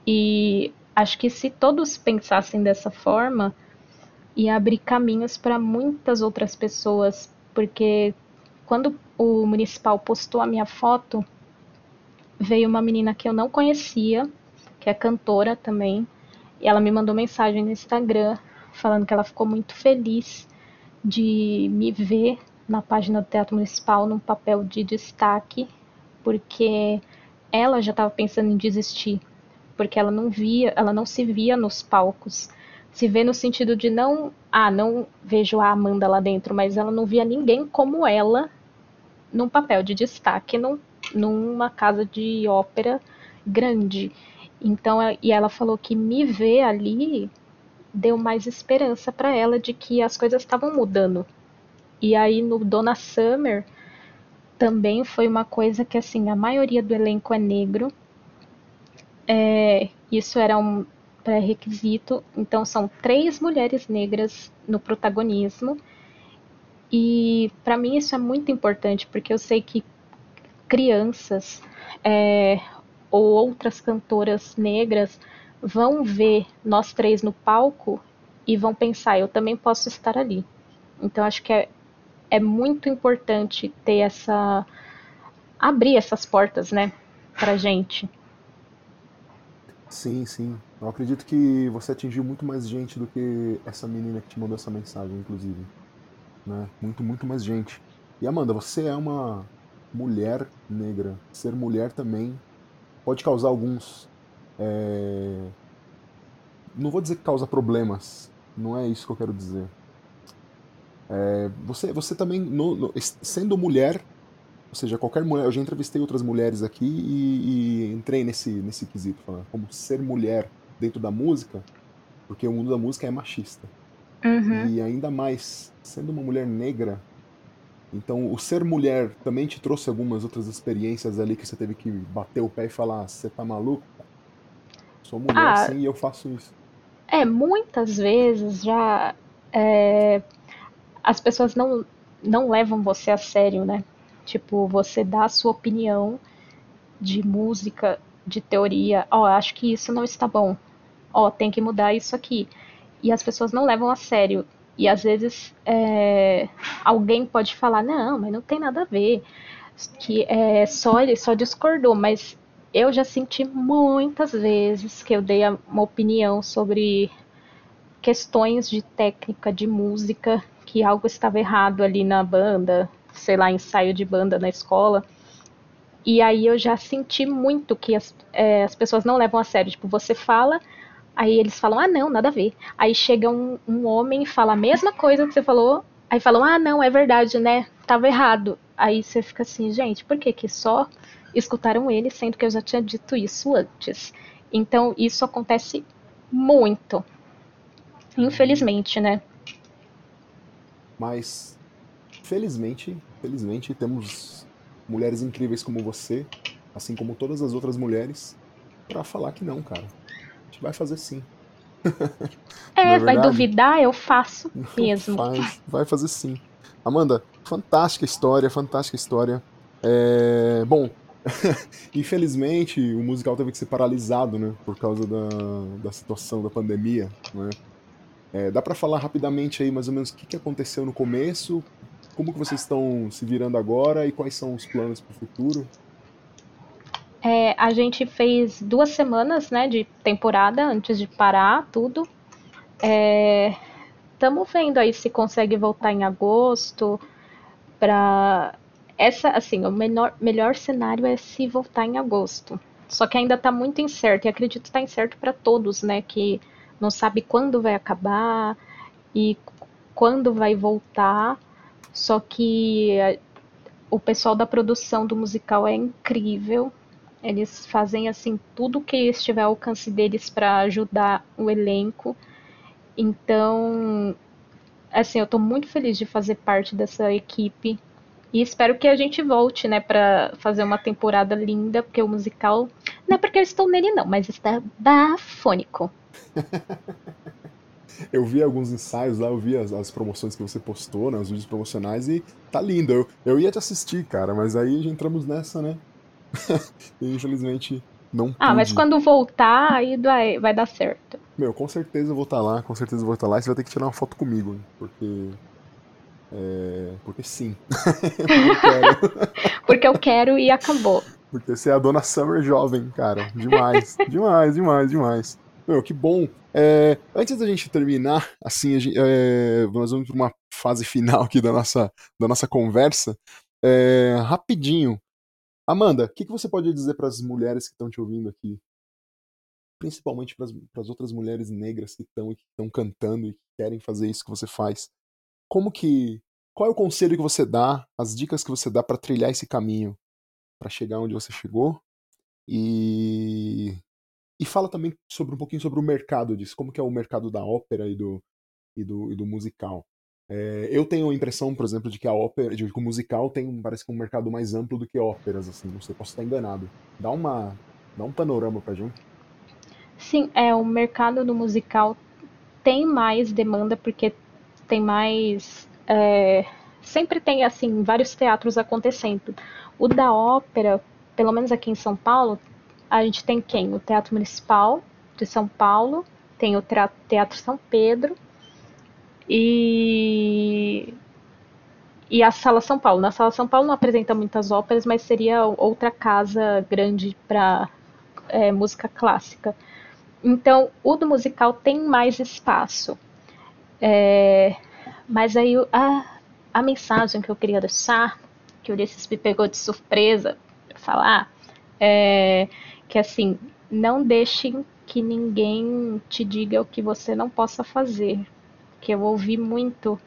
E acho que se todos pensassem dessa forma, ia abrir caminhos para muitas outras pessoas, porque quando o municipal postou a minha foto, veio uma menina que eu não conhecia, que é cantora também, e ela me mandou mensagem no Instagram falando que ela ficou muito feliz de me ver na página do Teatro Municipal num papel de destaque, porque ela já estava pensando em desistir, porque ela não via, ela não se via nos palcos. Se vê no sentido de não, ah, não vejo a Amanda lá dentro, mas ela não via ninguém como ela num papel de destaque num numa casa de ópera grande. Então, e ela falou que me ver ali deu mais esperança para ela de que as coisas estavam mudando. E aí no Dona Summer também foi uma coisa que assim a maioria do elenco é negro. É, isso era um pré-requisito. Então são três mulheres negras no protagonismo. E para mim isso é muito importante, porque eu sei que crianças é, ou outras cantoras negras vão ver nós três no palco e vão pensar, eu também posso estar ali. Então acho que é, é muito importante ter essa abrir essas portas, né, pra gente. Sim, sim. Eu acredito que você atingiu muito mais gente do que essa menina que te mandou essa mensagem, inclusive. Né? Muito, muito mais gente. E Amanda, você é uma mulher negra. Ser mulher também pode causar alguns. É... Não vou dizer que causa problemas, não é isso que eu quero dizer. É... Você, você também, no, no, sendo mulher, ou seja, qualquer mulher, eu já entrevistei outras mulheres aqui e, e entrei nesse, nesse quesito, falando como ser mulher dentro da música, porque o mundo da música é machista. Uhum. E ainda mais, sendo uma mulher negra, então o ser mulher também te trouxe algumas outras experiências ali que você teve que bater o pé e falar, você tá maluco? Sou mulher ah, sim e eu faço isso. É, muitas vezes já é, as pessoas não, não levam você a sério, né? Tipo, você dá a sua opinião de música, de teoria. Ó, oh, acho que isso não está bom. Ó, oh, tem que mudar isso aqui. E as pessoas não levam a sério. E às vezes é, alguém pode falar, não, mas não tem nada a ver. Que é só ele só discordou, mas eu já senti muitas vezes que eu dei uma opinião sobre questões de técnica de música, que algo estava errado ali na banda, sei lá, ensaio de banda na escola. E aí eu já senti muito que as, é, as pessoas não levam a sério. Tipo, você fala, aí eles falam, ah, não, nada a ver. Aí chega um, um homem e fala a mesma coisa que você falou, aí falam, ah, não, é verdade, né? Tava errado. Aí você fica assim, gente, por que que só escutaram ele, sendo que eu já tinha dito isso antes? Então, isso acontece muito. Infelizmente, né? Mas felizmente, felizmente temos mulheres incríveis como você, assim como todas as outras mulheres, para falar que não, cara. A gente vai fazer sim. É, é vai duvidar, eu faço mesmo. Faz, vai fazer sim. Amanda, fantástica história, fantástica história. É, bom, [LAUGHS] infelizmente o musical teve que ser paralisado, né, por causa da, da situação da pandemia, né. É, dá para falar rapidamente aí mais ou menos o que, que aconteceu no começo, como que vocês estão se virando agora e quais são os planos para o futuro? É, a gente fez duas semanas né, de temporada antes de parar tudo. Estamos é, vendo aí se consegue voltar em agosto. Para essa, assim, o menor, melhor cenário é se voltar em agosto. Só que ainda está muito incerto e acredito que está incerto para todos, né? Que não sabe quando vai acabar e quando vai voltar. Só que eh, o pessoal da produção do musical é incrível. Eles fazem assim tudo que estiver ao alcance deles para ajudar o elenco. Então, assim, eu estou muito feliz de fazer parte dessa equipe e espero que a gente volte, né, para fazer uma temporada linda, porque o musical não é porque eu estou nele não, mas está bafônico. [LAUGHS] eu vi alguns ensaios lá, eu vi as, as, promoções que você postou, né, os vídeos promocionais, e tá lindo. Eu, eu ia te assistir, cara, mas aí já entramos nessa, né? [LAUGHS] e infelizmente não Ah, mas quando voltar, aí vai, vai dar certo. Meu, com certeza eu vou estar tá lá, com certeza eu vou estar tá lá, e você vai ter que tirar uma foto comigo, porque... É, porque sim. porque, [LAUGHS] eu quero. porque eu quero e acabou. Porque você é a dona Summer jovem, cara. Demais, [LAUGHS] demais, demais, demais. Meu, que bom. É, antes da gente terminar, assim, gente, é, nós vamos para uma fase final aqui da nossa, da nossa conversa. É, rapidinho. Amanda, o que, que você pode dizer para as mulheres que estão te ouvindo aqui? Principalmente para as outras mulheres negras que estão que estão cantando e que querem fazer isso que você faz. Como que. Qual é o conselho que você dá, as dicas que você dá para trilhar esse caminho, para chegar onde você chegou? E e fala também sobre um pouquinho sobre o mercado disso, como que é o mercado da ópera e do, e do, e do musical. É, eu tenho a impressão, por exemplo, de que a ópera, de que o musical tem parece que um mercado mais amplo do que óperas, assim, não sei, posso estar enganado. Dá uma, dá um panorama pra gente. Sim, é, o mercado do musical tem mais demanda porque tem mais. É, sempre tem, assim, vários teatros acontecendo. O da ópera, pelo menos aqui em São Paulo, a gente tem quem? O Teatro Municipal de São Paulo, tem o Teatro São Pedro e e a Sala São Paulo. Na Sala São Paulo não apresenta muitas óperas, mas seria outra casa grande para é, música clássica. Então, o do musical tem mais espaço. É, mas aí a, a mensagem que eu queria deixar, que o Ulisses me pegou de surpresa para falar, é que assim, não deixem que ninguém te diga o que você não possa fazer. Que eu ouvi muito,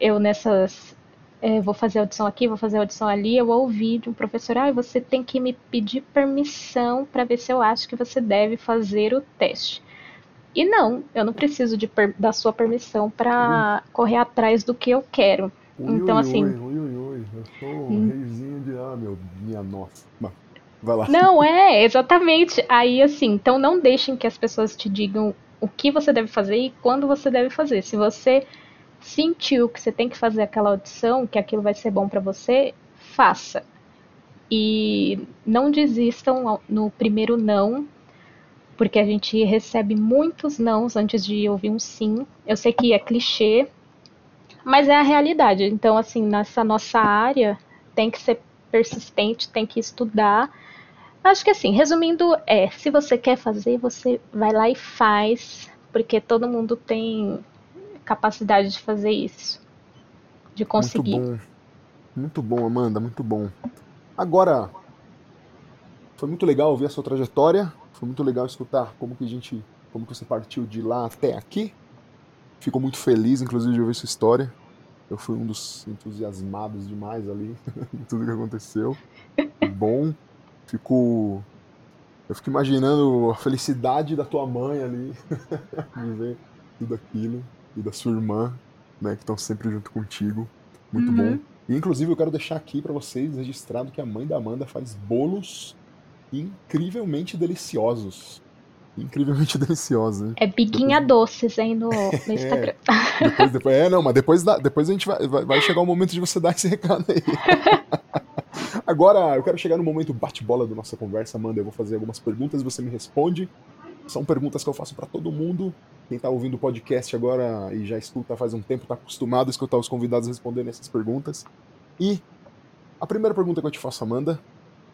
eu nessas é, vou fazer audição aqui, vou fazer audição ali, eu ouvi de um professor, ah, você tem que me pedir permissão para ver se eu acho que você deve fazer o teste. E não, eu não preciso de da sua permissão para correr atrás do que eu quero. Ui, então, ui, assim. Ui, eu sou um hum. reizinho de. Ah, meu, minha nossa. Vai lá. Não, é, exatamente. Aí, assim, então não deixem que as pessoas te digam o que você deve fazer e quando você deve fazer. Se você sentiu que você tem que fazer aquela audição, que aquilo vai ser bom para você, faça. E não desistam no primeiro não, porque a gente recebe muitos nãos antes de ouvir um sim. Eu sei que é clichê, mas é a realidade. Então, assim, nessa nossa área, tem que ser persistente, tem que estudar. Acho que assim, resumindo, é, se você quer fazer, você vai lá e faz, porque todo mundo tem capacidade de fazer isso, de conseguir. Muito bom, muito bom Amanda, muito bom. Agora, foi muito legal ouvir a sua trajetória, foi muito legal escutar como que a gente, como que você partiu de lá até aqui. Fico muito feliz, inclusive, de ouvir sua história. Eu fui um dos entusiasmados demais ali, [LAUGHS] tudo que aconteceu. Bom, fico eu fico imaginando a felicidade da tua mãe ali, [LAUGHS] de ver tudo aquilo e da sua irmã, né, que estão sempre junto contigo. Muito uhum. bom. E, inclusive, eu quero deixar aqui para vocês registrado que a mãe da Amanda faz bolos incrivelmente deliciosos. Incrivelmente [LAUGHS] deliciosos, né? É Biguinha depois... Doces aí no, no é. Instagram. É, depois, depois, é, não, mas depois, depois a gente vai, vai chegar o momento de você dar esse [LAUGHS] recado aí. [LAUGHS] Agora, eu quero chegar no momento bate-bola da nossa conversa, Amanda. Eu vou fazer algumas perguntas, você me responde. São perguntas que eu faço para todo mundo. Quem está ouvindo o podcast agora e já escuta faz um tempo está acostumado a escutar os convidados respondendo essas perguntas. E a primeira pergunta que eu te faço, Amanda,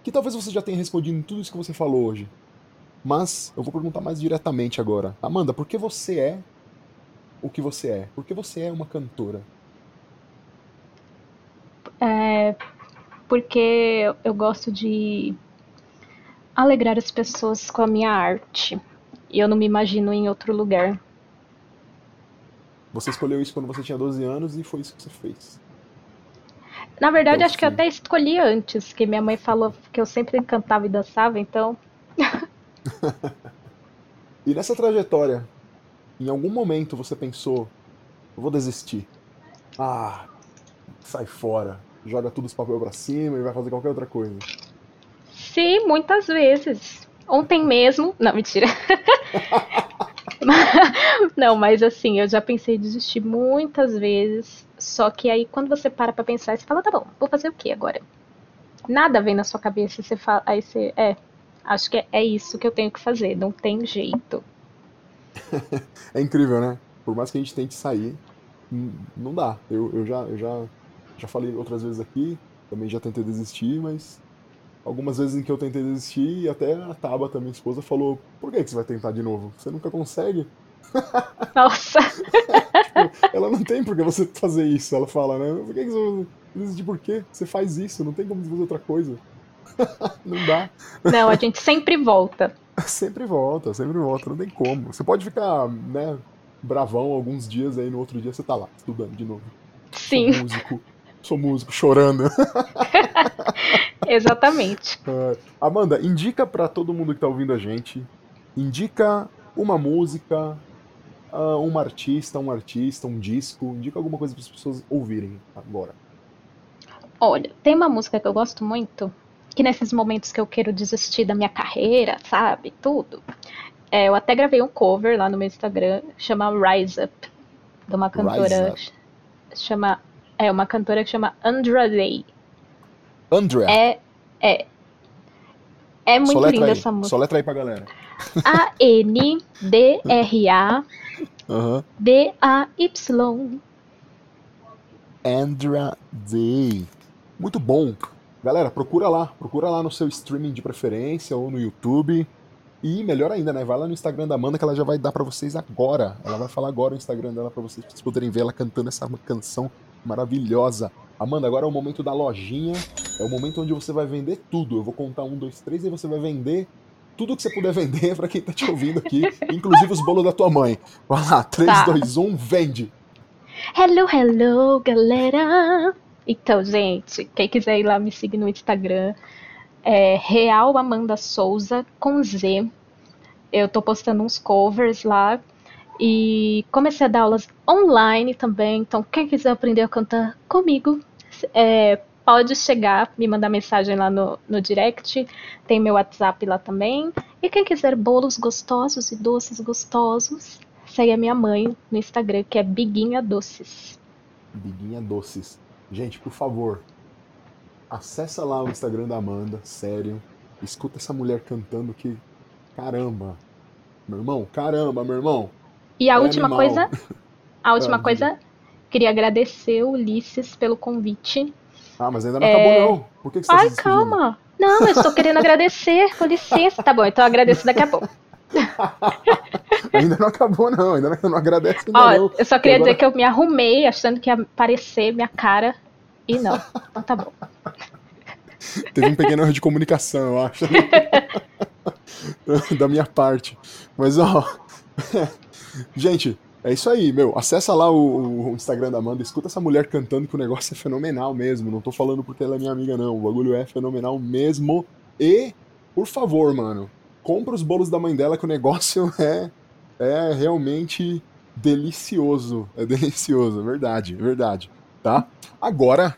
que talvez você já tenha respondido em tudo isso que você falou hoje, mas eu vou perguntar mais diretamente agora. Amanda, por que você é o que você é? Por que você é uma cantora? É porque eu gosto de alegrar as pessoas com a minha arte. E eu não me imagino em outro lugar. Você escolheu isso quando você tinha 12 anos e foi isso que você fez. Na verdade, então, acho sim. que eu até escolhi antes, que minha mãe falou que eu sempre cantava e dançava, então. [LAUGHS] e nessa trajetória, em algum momento você pensou, vou desistir. Ah, sai fora, joga tudo os papel pra cima e vai fazer qualquer outra coisa. Sim, muitas vezes. Ontem mesmo. Não, mentira. [LAUGHS] [LAUGHS] não, mas assim, eu já pensei em desistir muitas vezes. Só que aí quando você para pra pensar, você fala, tá bom, vou fazer o que agora? Nada vem na sua cabeça, você fala, aí você, é, acho que é, é isso que eu tenho que fazer, não tem jeito. [LAUGHS] é incrível, né? Por mais que a gente tente sair, não dá. Eu, eu, já, eu já, já falei outras vezes aqui, também já tentei desistir, mas algumas vezes em que eu tentei desistir, e até a Taba, minha esposa, falou: Por que, que você vai tentar de novo? Você nunca consegue? [LAUGHS] Nossa! tipo, ela não tem por que você fazer isso, ela fala, né? Por que, que você desistir por quê? Você faz isso, não tem como fazer outra coisa. [LAUGHS] não dá. Não, a gente sempre volta. [LAUGHS] sempre volta, sempre volta, não tem como. Você pode ficar, né, bravão alguns dias aí, no outro dia você tá lá, estudando de novo. Sim. Sou músico, sou músico, chorando. [LAUGHS] Exatamente. Uh, Amanda, indica para todo mundo que tá ouvindo a gente, indica uma música, uh, uma artista, um artista, um disco, indica alguma coisa para as pessoas ouvirem agora. Olha, tem uma música que eu gosto muito, que nesses momentos que eu quero desistir da minha carreira, sabe, tudo, É, eu até gravei um cover lá no meu Instagram, chama Rise Up, de uma cantora. Chama. É, uma cantora que chama Andra Day. Andrea? É. É. É muito Soletra linda aí. essa música. Soletra aí pra galera. [LAUGHS] A-N-D-R-A-D-A-Y. Andra Day. Muito bom. Galera, procura lá. Procura lá no seu streaming de preferência ou no YouTube. E melhor ainda, né? Vai lá no Instagram da Amanda que ela já vai dar pra vocês agora. Ela vai falar agora o Instagram dela pra vocês, pra vocês poderem ver ela cantando essa canção maravilhosa. Amanda, agora é o momento da lojinha. É o momento onde você vai vender tudo. Eu vou contar um, dois, três e você vai vender tudo que você puder vender pra quem tá te ouvindo aqui, [LAUGHS] inclusive os bolos da tua mãe. Vai lá, 3, Tá. 2, 1, vende. Hello, hello, galera! Então, gente, quem quiser ir lá me seguir no Instagram é Real Amanda Souza com Z. Eu tô postando uns covers lá e comecei a dar aulas online também. Então, quem quiser aprender a cantar comigo, é, pode chegar, me mandar mensagem lá no, no direct. Tem meu WhatsApp lá também. E quem quiser bolos gostosos e doces gostosos, segue a minha mãe no Instagram, que é Biguinha Doces. Biguinha Doces. Gente, por favor, acessa lá o Instagram da Amanda, sério. Escuta essa mulher cantando que. Caramba! Meu irmão, caramba, meu irmão! E a É última animal. coisa, a [LAUGHS] última Ah, coisa, queria agradecer o Ulisses pelo convite. Ah, mas ainda não acabou, não. Por que, que você tá É. Ai, despedindo? calma. Não, eu estou querendo agradecer, com licença. Tá bom, então eu agradeço daqui a pouco. [LAUGHS] [LAUGHS] Ainda não acabou, não. Ainda não, não agradece ainda Ó, não. eu só queria Agora- dizer que eu me arrumei achando que ia aparecer minha cara. E não. Então tá bom. [LAUGHS] Teve um pequeno erro de comunicação, eu acho. [LAUGHS] da minha parte. Mas, ó. Gente, é isso aí, meu. Acessa lá o, o Instagram da Amanda, escuta essa mulher cantando que o negócio é fenomenal mesmo. Não tô falando porque ela é minha amiga, não. O bagulho é fenomenal mesmo. E, por favor, mano, compra os bolos da mãe dela que o negócio [LAUGHS] é, é realmente delicioso. É delicioso, é verdade, é verdade. Tá? Agora,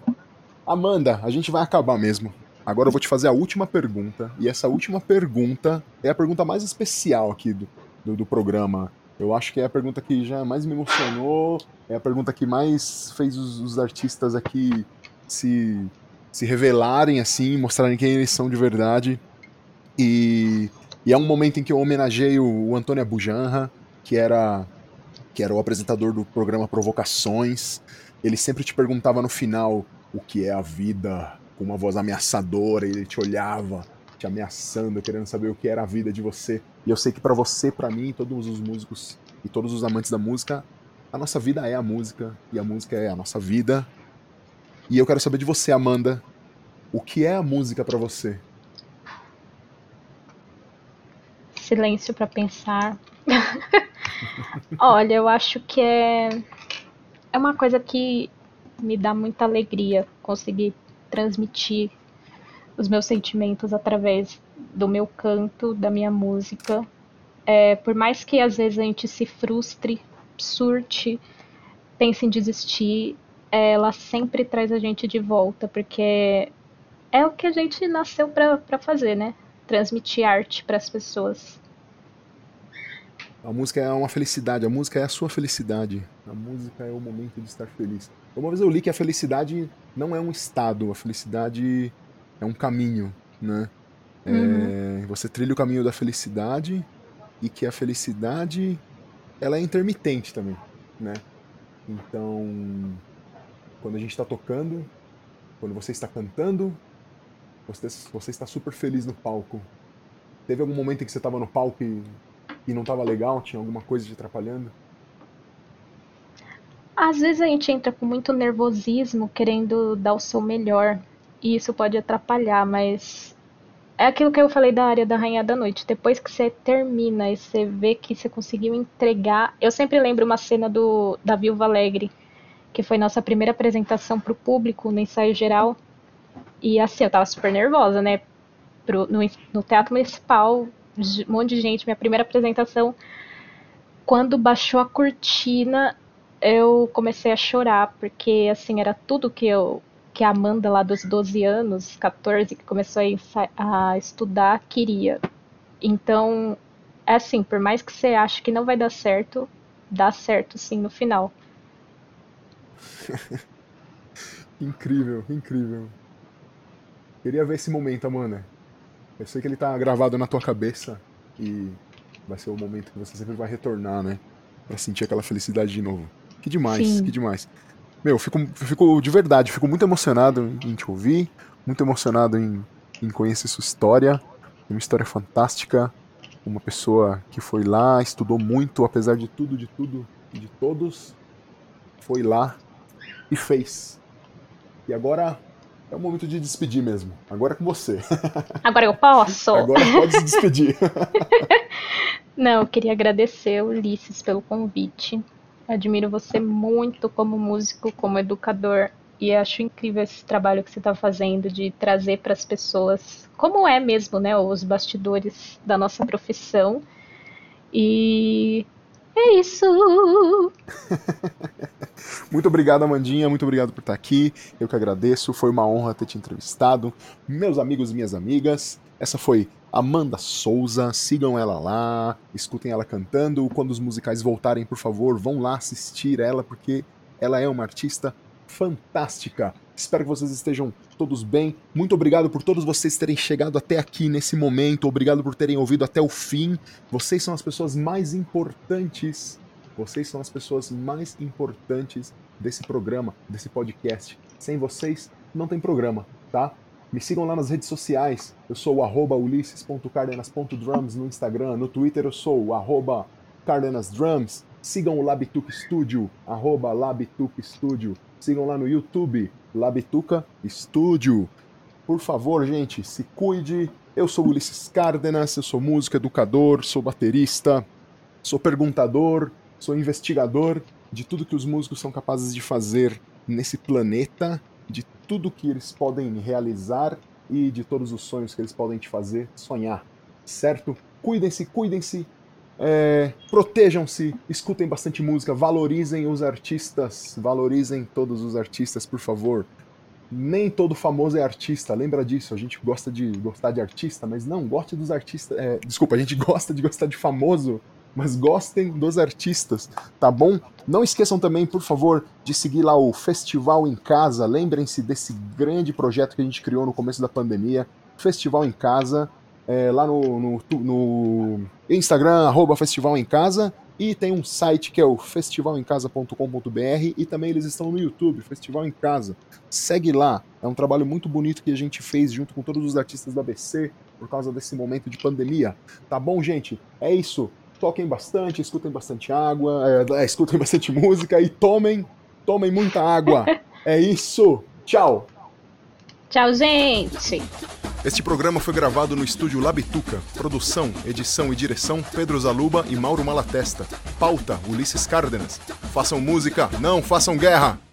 Amanda, a gente vai acabar mesmo. Agora eu vou te fazer a última pergunta. E essa última pergunta é a pergunta mais especial aqui do, do, do programa. Eu acho que é a pergunta que já mais me emocionou, é a pergunta que mais fez os, os artistas aqui se, se revelarem assim, mostrarem quem eles são de verdade. E, e é um momento em que eu homenageio o Antônio Abujanra, que era, que era o apresentador do programa Provocações. Ele sempre te perguntava no final o que é a vida, com uma voz ameaçadora, e ele te olhava, te ameaçando, querendo saber o que era a vida de você. E eu sei que pra você, pra mim, todos os músicos e todos os amantes da música, a nossa vida é a música e a música é a nossa vida. E eu quero saber de você, Amanda, o que é a música pra você? Silêncio pra pensar. [LAUGHS] Olha, eu acho que é é uma coisa que me dá muita alegria conseguir transmitir os meus sentimentos através do meu canto, da minha música. É, por mais que às vezes a gente se frustre, surte, pense em desistir, ela sempre traz a gente de volta, porque é o que a gente nasceu pra fazer, né? Transmitir arte pras pessoas. A música é uma felicidade, a música é a sua felicidade. A música é o momento de estar feliz. Uma vez eu li que a felicidade não é um estado, a felicidade é um caminho, né? É, você trilha o caminho da felicidade e que a felicidade ela é intermitente também, né? Então, quando a gente está tocando, quando você está cantando, você, você está super feliz no palco. Teve algum momento em que você estava no palco e, e não estava legal? Tinha alguma coisa te atrapalhando? Às vezes a gente entra com muito nervosismo, querendo dar o seu melhor, e isso pode atrapalhar, mas é aquilo que eu falei da área da Rainha da Noite. Depois que você termina e você vê que você conseguiu entregar. Eu sempre lembro uma cena do da Viúva Alegre, que foi nossa primeira apresentação para o público no ensaio geral. E assim, eu tava super nervosa, né? Pro, no, no Teatro Municipal, um monte de gente, minha primeira apresentação. Quando baixou a cortina, eu comecei a chorar, porque assim, era tudo que eu que a Amanda lá dos 12 anos, 14, que começou a, a estudar, queria. Então, é assim, por mais que você ache que não vai dar certo, dá certo sim no final. [LAUGHS] incrível, incrível. Queria ver esse momento, Amanda. Eu sei que ele tá gravado na tua cabeça e vai ser o momento que você sempre vai retornar, né? Pra sentir aquela felicidade de novo. Que demais, Sim. que demais. Meu, fico, fico de verdade, fico muito emocionado em te ouvir, muito emocionado em, em conhecer sua história. Uma história fantástica. Uma pessoa que foi lá, estudou muito, apesar de tudo, de tudo e de todos. Foi lá e fez. E agora é o momento de despedir mesmo. Agora é com você. [LAUGHS] Agora eu posso? Agora pode se despedir. [LAUGHS] Não, eu queria agradecer, Ulisses, pelo convite. Admiro você muito como músico, como educador. E acho incrível esse trabalho que você está fazendo de trazer para as pessoas como é mesmo, né, os bastidores da nossa profissão. E é isso. [LAUGHS] muito obrigado, Amandinha. Muito obrigado por estar aqui. Eu que agradeço. Foi uma honra ter te entrevistado. Meus amigos e minhas amigas, essa foi Amanda Souza. Sigam ela lá, escutem ela cantando. Quando os musicais voltarem, por favor, vão lá assistir ela, porque ela é uma artista fantástica. Espero que vocês estejam todos bem. Muito obrigado por todos vocês terem chegado até aqui nesse momento. Obrigado por terem ouvido até o fim. Vocês são as pessoas mais importantes. Vocês são as pessoas mais importantes desse programa, desse podcast. Sem vocês, não tem programa, tá? Me sigam lá nas redes sociais. Eu sou o ulisses.cardenas.drums no Instagram. No Twitter eu sou o cardenasdrums. Sigam o Labituc Studio, arroba Labituc Studio. Sigam lá no YouTube, Labituca Studio. Por favor, gente, se cuide. Eu sou Ulisses Cárdenas, eu sou músico, educador, sou baterista, sou perguntador, sou investigador de tudo que os músicos são capazes de fazer nesse planeta, de tudo que eles podem realizar e de todos os sonhos que eles podem te fazer sonhar, certo? Cuidem-se, cuidem-se, é, Protejam-se, escutem bastante música, valorizem os artistas, valorizem todos os artistas, por favor. Nem todo famoso é artista, lembra disso. A gente gosta de gostar de artista, mas não, goste dos artistas. É, desculpa, a gente gosta de gostar de famoso, mas gostem dos artistas, tá bom? Não esqueçam também, por favor, de seguir lá o Festival em Casa. Lembrem-se desse grande projeto que a gente criou no começo da pandemia. Festival em Casa é, lá no, no, no, Instagram, arroba Festival em Casa, e tem um site que é o festivalemcasa.com.br e também eles estão no YouTube, Festival em Casa. Segue lá, é um trabalho muito bonito que a gente fez junto com todos os artistas da ABC por causa desse momento de pandemia. Tá bom, gente? É isso. Toquem bastante, escutem bastante água, é, é escutem [LAUGHS] bastante música e tomem, tomem muita água. É isso. Tchau. Tchau, gente. Este programa foi gravado no estúdio Labituca. Produção, edição e direção Pedro Zaluba e Mauro Malatesta. Pauta Ulisses Cárdenas. Façam música, não façam guerra!